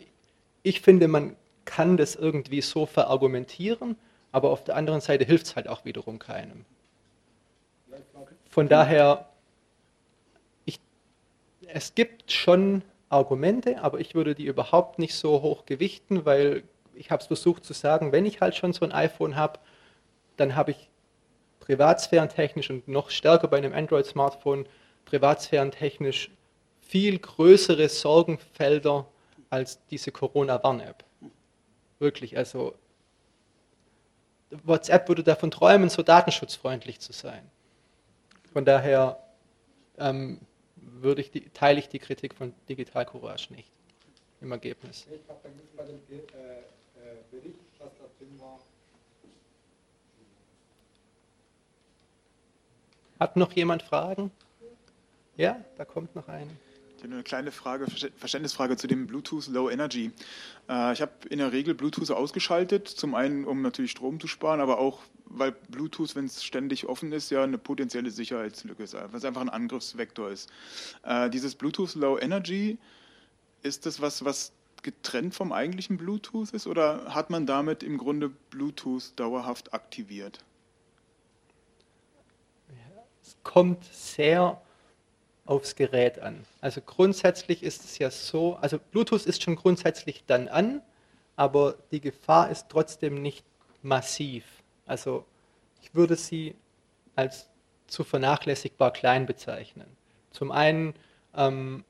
S1: ich finde, man kann das irgendwie so verargumentieren, aber auf der anderen Seite hilft es halt auch wiederum keinem. Von daher, ich, es gibt schon Argumente, aber ich würde die überhaupt nicht so hoch gewichten, weil ich habe es versucht zu sagen, wenn ich halt schon so ein iPhone habe, dann habe ich privatsphärentechnisch und noch stärker bei einem Android-Smartphone privatsphärentechnisch viel größere Sorgenfelder als diese Corona-Warn-App. Wirklich, also WhatsApp würde davon träumen, so datenschutzfreundlich zu sein. Von daher ähm, würde ich die, teile ich die Kritik von Digital Courage nicht im Ergebnis. Ich habe bei dem äh, äh, Bericht, was da drin war. Hat noch jemand Fragen? Ja, da kommt noch eine.
S10: Ich habe eine kleine Frage, Verständnisfrage zu dem Bluetooth Low Energy. Äh, ich habe in der Regel Bluetooth ausgeschaltet, zum einen, um natürlich Strom zu sparen, aber auch, weil Bluetooth, wenn es ständig offen ist, ja eine potenzielle Sicherheitslücke ist, was einfach ein Angriffsvektor ist. Äh, dieses Bluetooth Low Energy, ist das was, was getrennt vom eigentlichen Bluetooth ist oder hat man damit im Grunde Bluetooth dauerhaft aktiviert?
S1: Es kommt sehr aufs Gerät an. Also grundsätzlich ist es ja so, also Bluetooth ist schon grundsätzlich dann an, aber die Gefahr ist trotzdem nicht massiv. Also ich würde sie als zu vernachlässigbar klein bezeichnen. Zum einen, ähm,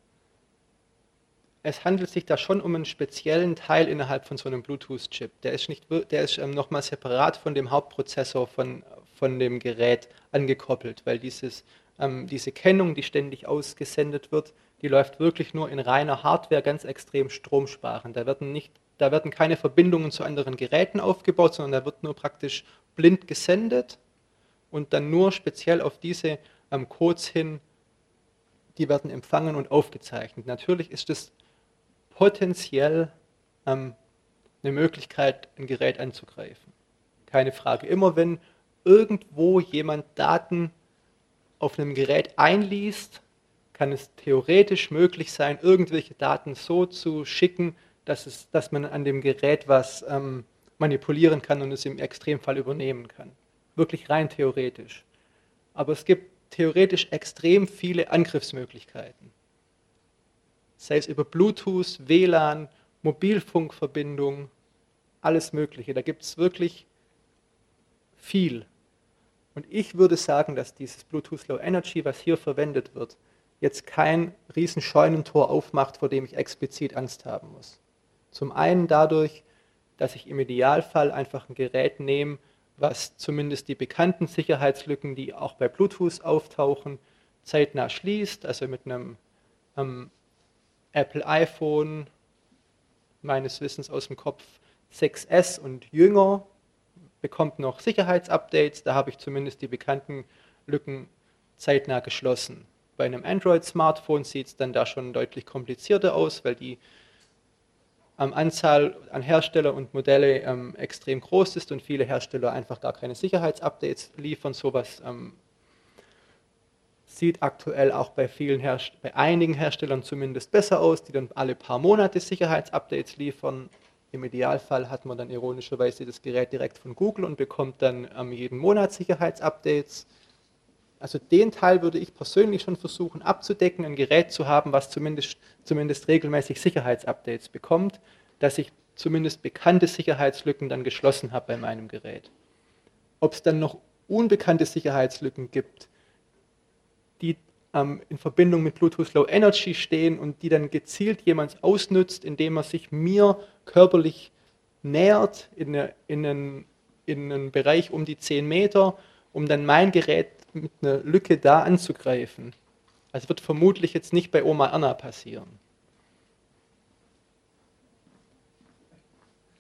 S1: es handelt sich da schon um einen speziellen Teil innerhalb von so einem Bluetooth-Chip. Der ist, nicht, der ist ähm, nochmal separat von dem Hauptprozessor von, von dem Gerät angekoppelt, weil dieses ähm, diese Kennung, die ständig ausgesendet wird, die läuft wirklich nur in reiner Hardware ganz extrem stromsparend. Da werden, nicht, da werden keine Verbindungen zu anderen Geräten aufgebaut, sondern da wird nur praktisch blind gesendet und dann nur speziell auf diese ähm, Codes hin, die werden empfangen und aufgezeichnet. Natürlich ist es potenziell ähm, eine Möglichkeit, ein Gerät anzugreifen. Keine Frage. Immer wenn irgendwo jemand Daten auf einem Gerät einliest, kann es theoretisch möglich sein, irgendwelche Daten so zu schicken, dass, es, dass man an dem Gerät was ähm, manipulieren kann und es im Extremfall übernehmen kann. Wirklich rein theoretisch. Aber es gibt theoretisch extrem viele Angriffsmöglichkeiten. Sei es über Bluetooth, WLAN, Mobilfunkverbindung, alles Mögliche. Da gibt es wirklich viel. Und ich würde sagen, dass dieses Bluetooth Low Energy, was hier verwendet wird, jetzt kein Riesenscheunentor aufmacht, vor dem ich explizit Angst haben muss. Zum einen dadurch, dass ich im Idealfall einfach ein Gerät nehme, was zumindest die bekannten Sicherheitslücken, die auch bei Bluetooth auftauchen, zeitnah schließt, also mit einem ähm, Apple iPhone, meines Wissens aus dem Kopf 6S und jünger, bekommt noch Sicherheitsupdates, da habe ich zumindest die bekannten Lücken zeitnah geschlossen. Bei einem Android-Smartphone sieht es dann da schon deutlich komplizierter aus, weil die ähm, Anzahl an Hersteller und Modelle ähm, extrem groß ist und viele Hersteller einfach gar keine Sicherheitsupdates liefern. Sowas ähm, sieht aktuell auch bei, vielen bei einigen Herstellern zumindest besser aus, die dann alle paar Monate Sicherheitsupdates liefern. Im Idealfall hat man dann ironischerweise das Gerät direkt von Google und bekommt dann ähm, jeden Monat Sicherheitsupdates. Also den Teil würde ich persönlich schon versuchen abzudecken, ein Gerät zu haben, was zumindest, zumindest regelmäßig Sicherheitsupdates bekommt, dass ich zumindest bekannte Sicherheitslücken dann geschlossen habe bei meinem Gerät. Ob es dann noch unbekannte Sicherheitslücken gibt, ähm, in Verbindung mit Bluetooth Low Energy stehen und die dann gezielt jemand ausnützt, indem er sich mir körperlich nähert in, eine, in, einen, in einen Bereich um die 10 Meter, um dann mein Gerät mit einer Lücke da anzugreifen. Das wird vermutlich jetzt nicht bei Oma Erna passieren.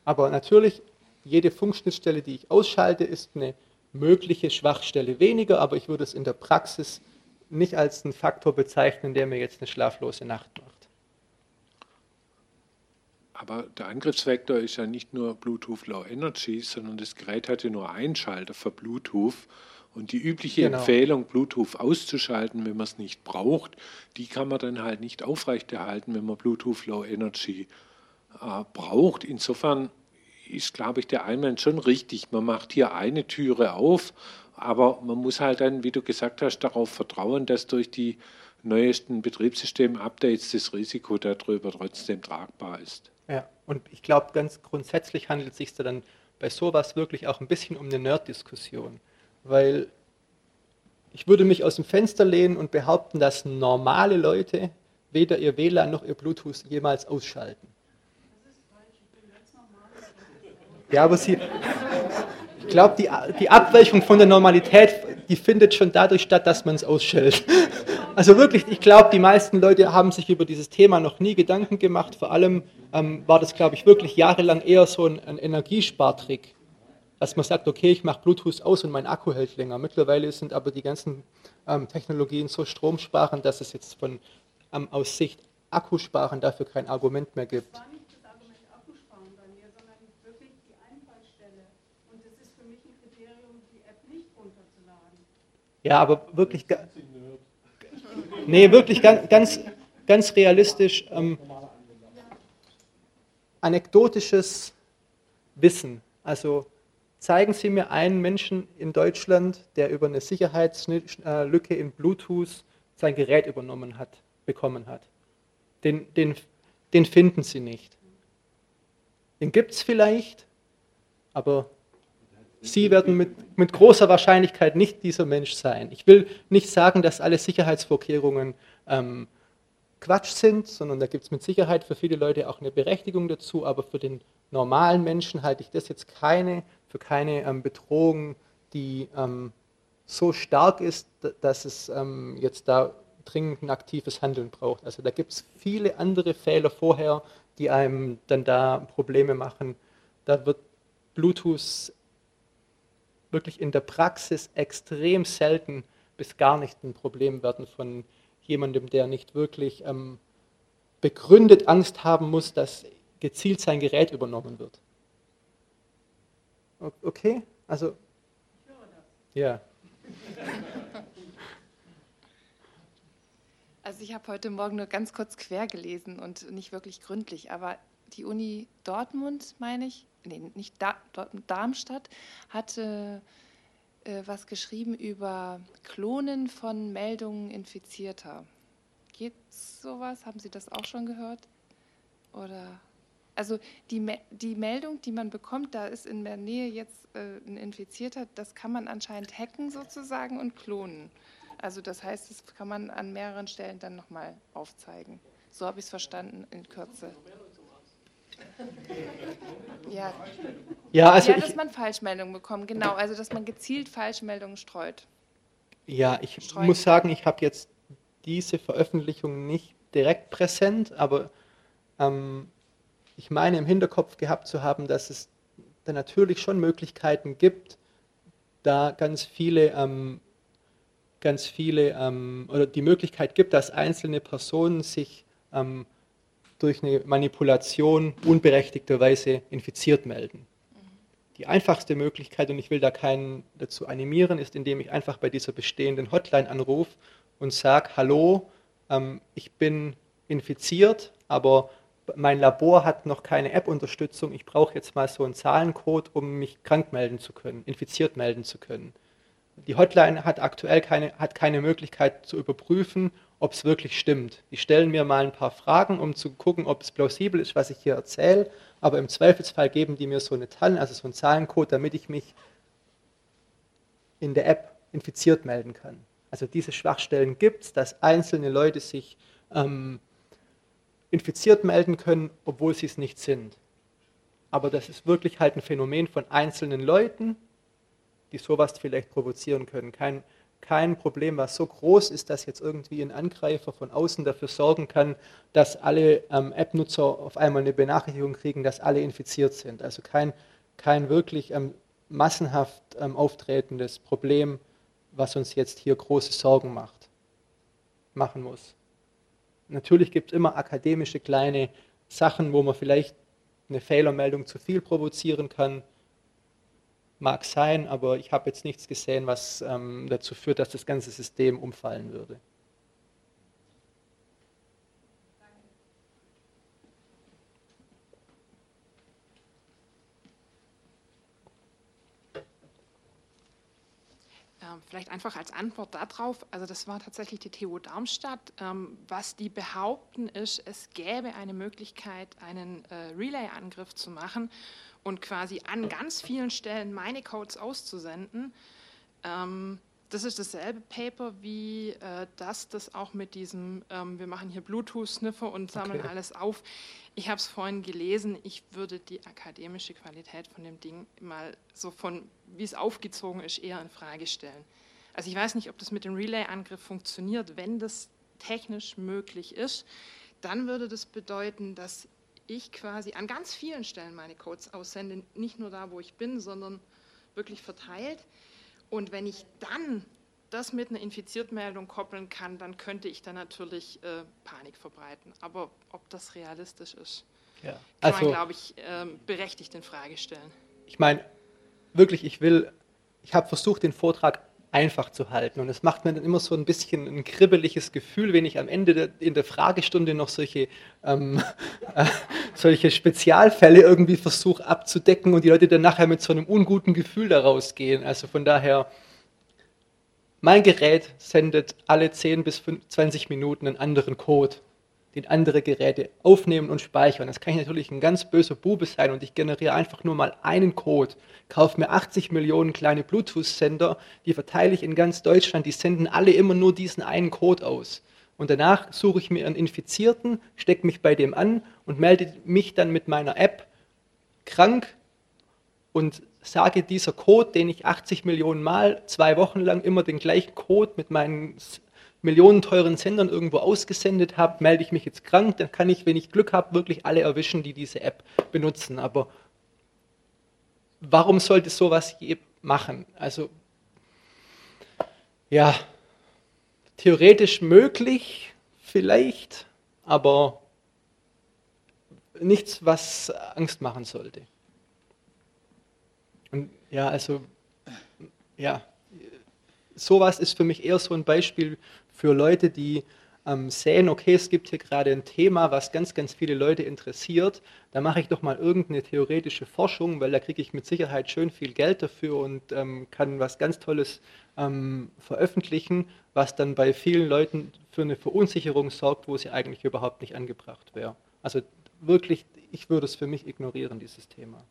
S1: Aber natürlich, jede Funkschnittstelle, die ich ausschalte, ist eine mögliche Schwachstelle weniger, aber ich würde es in der Praxis nicht als einen Faktor bezeichnen, der mir jetzt eine schlaflose Nacht macht.
S5: aber der Angriffsvektor ist ja nicht nur Bluetooth Low Energy, sondern das Gerät hat ja nur einen Schalter für Bluetooth. Und die übliche genau. Empfehlung, Bluetooth auszuschalten, wenn man es nicht braucht, die kann man dann halt nicht aufrechterhalten, wenn man Bluetooth Low Energy äh, braucht. Insofern ist, glaube ich, der Einwand schon richtig. Man macht hier eine Türe auf, aber man muss halt dann, wie du gesagt hast, darauf vertrauen, dass durch die neuesten Betriebssystem-Updates das Risiko darüber trotzdem tragbar ist.
S1: Ja, und ich glaube, ganz grundsätzlich handelt es sich dann bei sowas wirklich auch ein bisschen um eine Nerd-Diskussion weil ich würde mich aus dem Fenster lehnen und behaupten, dass normale Leute weder ihr WLAN noch ihr Bluetooth jemals ausschalten. Ja, aber sie, ich glaube, die, die Abweichung von der Normalität, die findet schon dadurch statt, dass man es ausschaltet. Also wirklich, ich glaube, die meisten Leute haben sich über dieses Thema noch nie Gedanken gemacht. Vor allem ähm, war das, glaube ich, wirklich jahrelang eher so ein, ein Energiespartrick dass man sagt, okay, ich mache Bluetooth aus und mein Akku hält länger. Mittlerweile sind aber die ganzen ähm, Technologien so stromsparend, dass es jetzt von ähm, aus Sicht Akkusparen dafür kein Argument mehr gibt. Das war nicht das Argument Akkusparen bei mir, sondern wirklich die Einfallstelle. Und das ist für mich ein Kriterium, die App nicht runterzuladen. Ja, aber wirklich, nee, wirklich ganz, ganz, ganz realistisch, ähm, anekdotisches Wissen. Also Zeigen Sie mir einen Menschen in Deutschland, der über eine Sicherheitslücke in Bluetooth sein Gerät übernommen hat, bekommen hat. Den, den, den finden Sie nicht. Den gibt es vielleicht, aber Sie werden mit, mit großer Wahrscheinlichkeit nicht dieser Mensch sein. Ich will nicht sagen, dass alle Sicherheitsvorkehrungen ähm, Quatsch sind, sondern da gibt es mit Sicherheit für viele Leute auch eine Berechtigung dazu, aber für den normalen Menschen halte ich das jetzt keine, für keine ähm, Bedrohung, die ähm, so stark ist, dass es ähm, jetzt da dringend ein aktives Handeln braucht. Also da gibt es viele andere Fehler vorher, die einem dann da Probleme machen. Da wird Bluetooth wirklich in der Praxis extrem selten bis gar nicht ein Problem werden von jemandem, der nicht wirklich ähm, begründet Angst haben muss, dass gezielt sein Gerät übernommen wird. Okay? Also. Ja.
S11: Also ich habe heute Morgen nur ganz kurz quer gelesen und nicht wirklich gründlich, aber die Uni Dortmund, meine ich, nee, nicht da, Darmstadt, hatte äh, was geschrieben über Klonen von Meldungen Infizierter. Geht sowas? Haben Sie das auch schon gehört? Oder also die, die Meldung, die man bekommt, da ist in der Nähe jetzt äh, ein Infizierter, das kann man anscheinend hacken sozusagen und klonen. Also das heißt, das kann man an mehreren Stellen dann nochmal aufzeigen. So habe ich es verstanden in Kürze. Ja, ja, also ja dass man Falschmeldungen bekommt, genau. Also dass man gezielt Falschmeldungen streut.
S1: Ja, ich Streuen. muss sagen, ich habe jetzt diese Veröffentlichung nicht direkt präsent, aber ähm, ich meine im Hinterkopf gehabt zu haben, dass es da natürlich schon Möglichkeiten gibt, da ganz viele, ähm, ganz viele, ähm, oder die Möglichkeit gibt, dass einzelne Personen sich ähm, durch eine Manipulation unberechtigterweise infiziert melden. Die einfachste Möglichkeit, und ich will da keinen dazu animieren, ist, indem ich einfach bei dieser bestehenden Hotline anrufe und sage, hallo, ähm, ich bin infiziert, aber mein Labor hat noch keine App-Unterstützung, ich brauche jetzt mal so einen Zahlencode, um mich krank melden zu können, infiziert melden zu können. Die Hotline hat aktuell keine, hat keine Möglichkeit zu überprüfen, ob es wirklich stimmt. Die stellen mir mal ein paar Fragen, um zu gucken, ob es plausibel ist, was ich hier erzähle, aber im Zweifelsfall geben die mir so eine Zahlen, also so einen Zahlencode, damit ich mich in der App infiziert melden kann. Also diese Schwachstellen gibt es, dass einzelne Leute sich ähm, infiziert melden können, obwohl sie es nicht sind. Aber das ist wirklich halt ein Phänomen von einzelnen Leuten, die sowas vielleicht provozieren können. Kein, kein Problem, was so groß ist, dass jetzt irgendwie ein Angreifer von außen dafür sorgen kann, dass alle ähm, App-Nutzer auf einmal eine Benachrichtigung kriegen, dass alle infiziert sind. Also kein, kein wirklich ähm, massenhaft ähm, auftretendes Problem, was uns jetzt hier große Sorgen macht, machen muss. Natürlich gibt es immer akademische kleine Sachen, wo man vielleicht eine Fehlermeldung zu viel provozieren kann. Mag sein, aber ich habe jetzt nichts gesehen, was ähm, dazu führt, dass das ganze System umfallen würde.
S12: Ähm, vielleicht einfach als Antwort darauf, also das war tatsächlich die TU Darmstadt. Ähm, was die behaupten ist, es gäbe eine Möglichkeit, einen äh, Relay-Angriff zu machen und quasi an ganz vielen Stellen meine Codes auszusenden. Ähm, das ist dasselbe Paper wie äh, das, das auch mit diesem, ähm, wir machen hier Bluetooth-Sniffer und sammeln okay. alles auf. Ich habe es vorhin gelesen, ich würde die akademische Qualität von dem Ding mal so von, wie es aufgezogen ist, eher in Frage stellen. Also ich weiß nicht, ob das mit dem Relay-Angriff funktioniert. Wenn das technisch möglich ist, dann würde das bedeuten, dass ich quasi an ganz vielen Stellen meine Codes aussende, nicht nur da, wo ich bin, sondern wirklich verteilt. Und wenn ich dann das mit einer Infiziertmeldung koppeln kann, dann könnte ich da natürlich äh, Panik verbreiten. Aber ob das realistisch ist, ja. kann also, man, glaube ich, äh, berechtigt in Frage stellen.
S1: Ich meine, wirklich, ich will, ich habe versucht, den Vortrag einfach zu halten. Und es macht mir dann immer so ein bisschen ein kribbeliges Gefühl, wenn ich am Ende der, in der Fragestunde noch solche, ähm, äh, solche Spezialfälle irgendwie versuche abzudecken und die Leute dann nachher mit so einem unguten Gefühl daraus gehen. Also von daher, mein Gerät sendet alle 10 bis 20 Minuten einen anderen Code den andere Geräte aufnehmen und speichern. Das kann ich natürlich ein ganz böser Bube sein und ich generiere einfach nur mal einen Code, kaufe mir 80 Millionen kleine Bluetooth-Sender, die verteile ich in ganz Deutschland, die senden alle immer nur diesen einen Code aus. Und danach suche ich mir einen Infizierten, stecke mich bei dem an und melde mich dann mit meiner App krank und sage dieser Code, den ich 80 Millionen Mal zwei Wochen lang immer den gleichen Code mit meinen millionenteuren Sendern irgendwo ausgesendet habe, melde ich mich jetzt krank, dann kann ich, wenn ich Glück habe, wirklich alle erwischen, die diese App benutzen. Aber warum sollte sowas je machen? Also, ja, theoretisch möglich, vielleicht, aber nichts, was Angst machen sollte. Und ja, also, ja, sowas ist für mich eher so ein Beispiel für Leute, die ähm, sehen, okay, es gibt hier gerade ein Thema, was ganz, ganz viele Leute interessiert, da mache ich doch mal irgendeine theoretische Forschung, weil da kriege ich mit Sicherheit schön viel Geld dafür und ähm, kann was ganz Tolles ähm, veröffentlichen, was dann bei vielen Leuten für eine Verunsicherung sorgt, wo sie eigentlich überhaupt nicht angebracht wäre. Also wirklich, ich würde es für mich ignorieren, dieses Thema.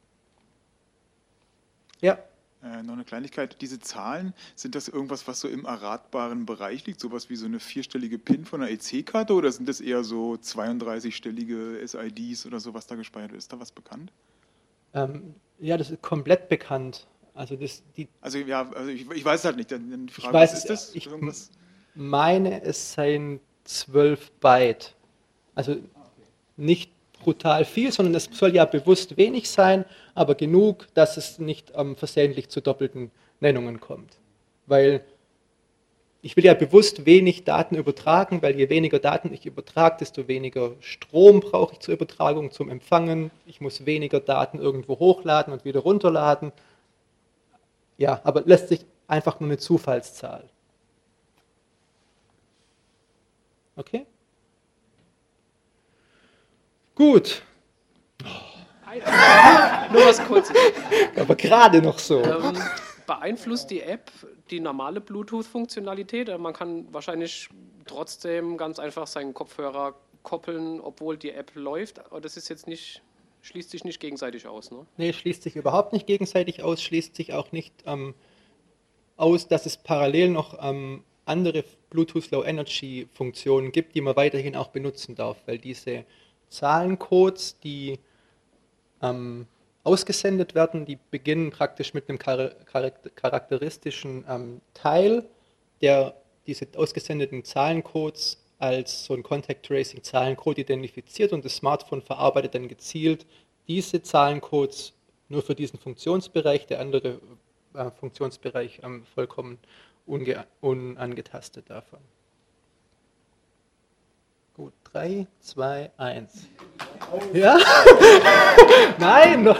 S10: Ja. Äh, noch eine Kleinigkeit. Diese Zahlen, sind das irgendwas, was so im erratbaren Bereich liegt? Sowas wie so eine vierstellige PIN von einer EC-Karte oder sind das eher so 32-stellige SIDs oder so, was da gespeichert ist? Ist da was bekannt?
S1: Ähm, ja, das ist komplett bekannt. Also, das, die
S10: also ja, also ich, ich weiß halt nicht. Dann
S1: Frage, ich weiß, was ist das? Ich Irgendwas? meine, es seien 12 Byte. Also nicht brutal viel, sondern es soll ja bewusst wenig sein, aber genug, dass es nicht ähm, versehentlich zu doppelten Nennungen kommt. Weil ich will ja bewusst wenig Daten übertragen, weil je weniger Daten ich übertrage, desto weniger Strom brauche ich zur Übertragung, zum Empfangen. Ich muss weniger Daten irgendwo hochladen und wieder runterladen. Ja, aber lässt sich einfach nur eine Zufallszahl. Okay? Gut.
S13: Nur was Kurzes.
S1: Aber gerade noch so.
S13: Ähm, beeinflusst die App die normale Bluetooth-Funktionalität? Man kann wahrscheinlich trotzdem ganz einfach seinen Kopfhörer koppeln, obwohl die App läuft. Aber das ist jetzt nicht, schließt sich nicht gegenseitig aus, ne?
S1: Nee, schließt sich überhaupt nicht gegenseitig aus, schließt sich auch nicht ähm, aus, dass es parallel noch ähm, andere Bluetooth Low Energy Funktionen gibt, die man weiterhin auch benutzen darf, weil diese Zahlencodes, die ähm, ausgesendet werden, die beginnen praktisch mit einem charakteristischen ähm, Teil, der diese ausgesendeten Zahlencodes als so ein Contact Tracing Zahlencode identifiziert und das Smartphone verarbeitet dann gezielt diese Zahlencodes nur für diesen Funktionsbereich, der andere äh, Funktionsbereich ähm, vollkommen unangetastet davon. Gut, 3, 2, 1. Ja? Nein! noch-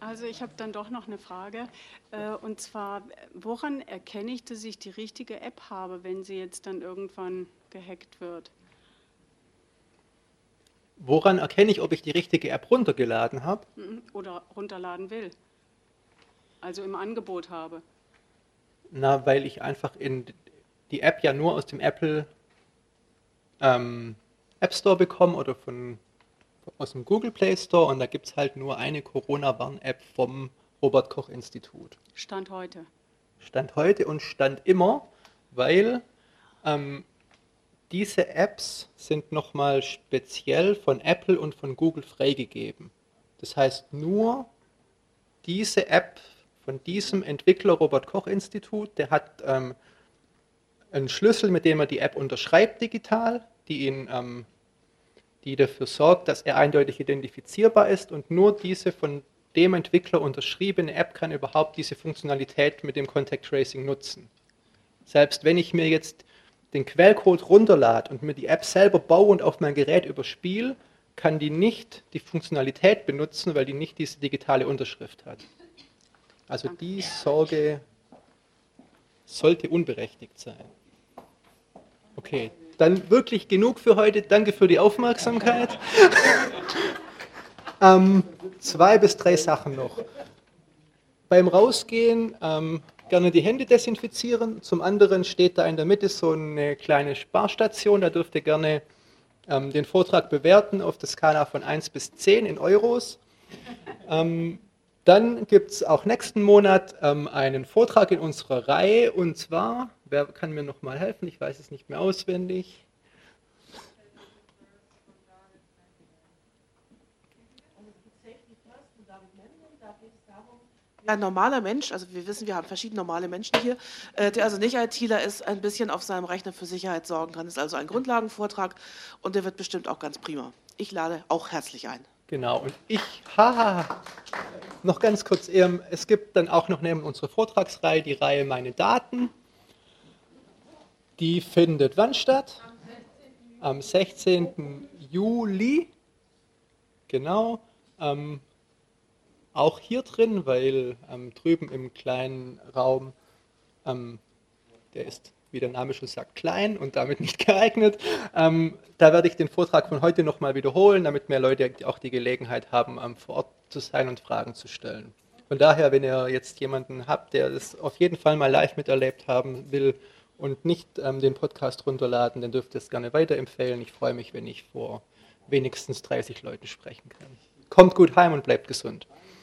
S14: Also ich habe dann doch noch eine Frage. Äh, Und zwar, woran erkenne ich, dass ich die richtige App habe, wenn sie jetzt dann irgendwann gehackt wird?
S1: Woran erkenne ich, ob ich die richtige App runtergeladen habe?
S14: Mhm. Oder runterladen will? Also im Angebot habe.
S1: Na, weil ich einfach in die App ja nur aus dem Apple ähm, App Store bekomme oder von, aus dem Google Play Store und da gibt es halt nur eine Corona-Warn-App vom Robert Koch Institut.
S14: Stand heute.
S1: Stand heute und stand immer, weil ähm, diese Apps sind nochmal speziell von Apple und von Google freigegeben. Das heißt, nur diese App von diesem Entwickler Robert Koch Institut, der hat ähm, einen Schlüssel, mit dem er die App unterschreibt digital, die ihn ähm, die dafür sorgt, dass er eindeutig identifizierbar ist und nur diese von dem Entwickler unterschriebene App kann überhaupt diese Funktionalität mit dem Contact Tracing nutzen. Selbst wenn ich mir jetzt den Quellcode runterlade und mir die App selber baue und auf mein Gerät überspiele, kann die nicht die Funktionalität benutzen, weil die nicht diese digitale Unterschrift hat. Also die Sorge sollte unberechtigt sein. Okay, dann wirklich genug für heute. Danke für die Aufmerksamkeit. ähm, zwei bis drei Sachen noch. Beim Rausgehen ähm, gerne die Hände desinfizieren. Zum anderen steht da in der Mitte so eine kleine Sparstation. Da dürft ihr gerne ähm, den Vortrag bewerten auf der Skala von 1 bis 10 in Euros. Dann gibt es auch nächsten Monat ähm, einen Vortrag in unserer Reihe und zwar, wer kann mir noch mal helfen? Ich weiß es nicht mehr auswendig.
S15: Ein normaler Mensch, also wir wissen, wir haben verschiedene normale Menschen hier, äh, der also nicht ITler ist, ein bisschen auf seinem Rechner für Sicherheit sorgen kann. Das ist also ein Grundlagenvortrag und der wird bestimmt auch ganz prima. Ich lade auch herzlich ein.
S1: Genau, und ich, haha, noch ganz kurz, ähm, es gibt dann auch noch neben unserer Vortragsreihe die Reihe Meine Daten. Die findet wann statt? Am 16. Juli. Genau. Ähm, auch hier drin, weil ähm, drüben im kleinen Raum, ähm, der ist, wie der Name schon sagt, klein und damit nicht geeignet. Ähm, da werde ich den Vortrag von heute nochmal wiederholen, damit mehr Leute auch die Gelegenheit haben, ähm, vor Ort zu sein und Fragen zu stellen. Von daher, wenn ihr jetzt jemanden habt, der das auf jeden Fall mal live miterlebt haben will und nicht ähm, den Podcast runterladen, dann dürft ihr es gerne weiterempfehlen. Ich freue mich, wenn ich vor wenigstens 30 Leuten sprechen kann. Kommt gut heim und bleibt gesund.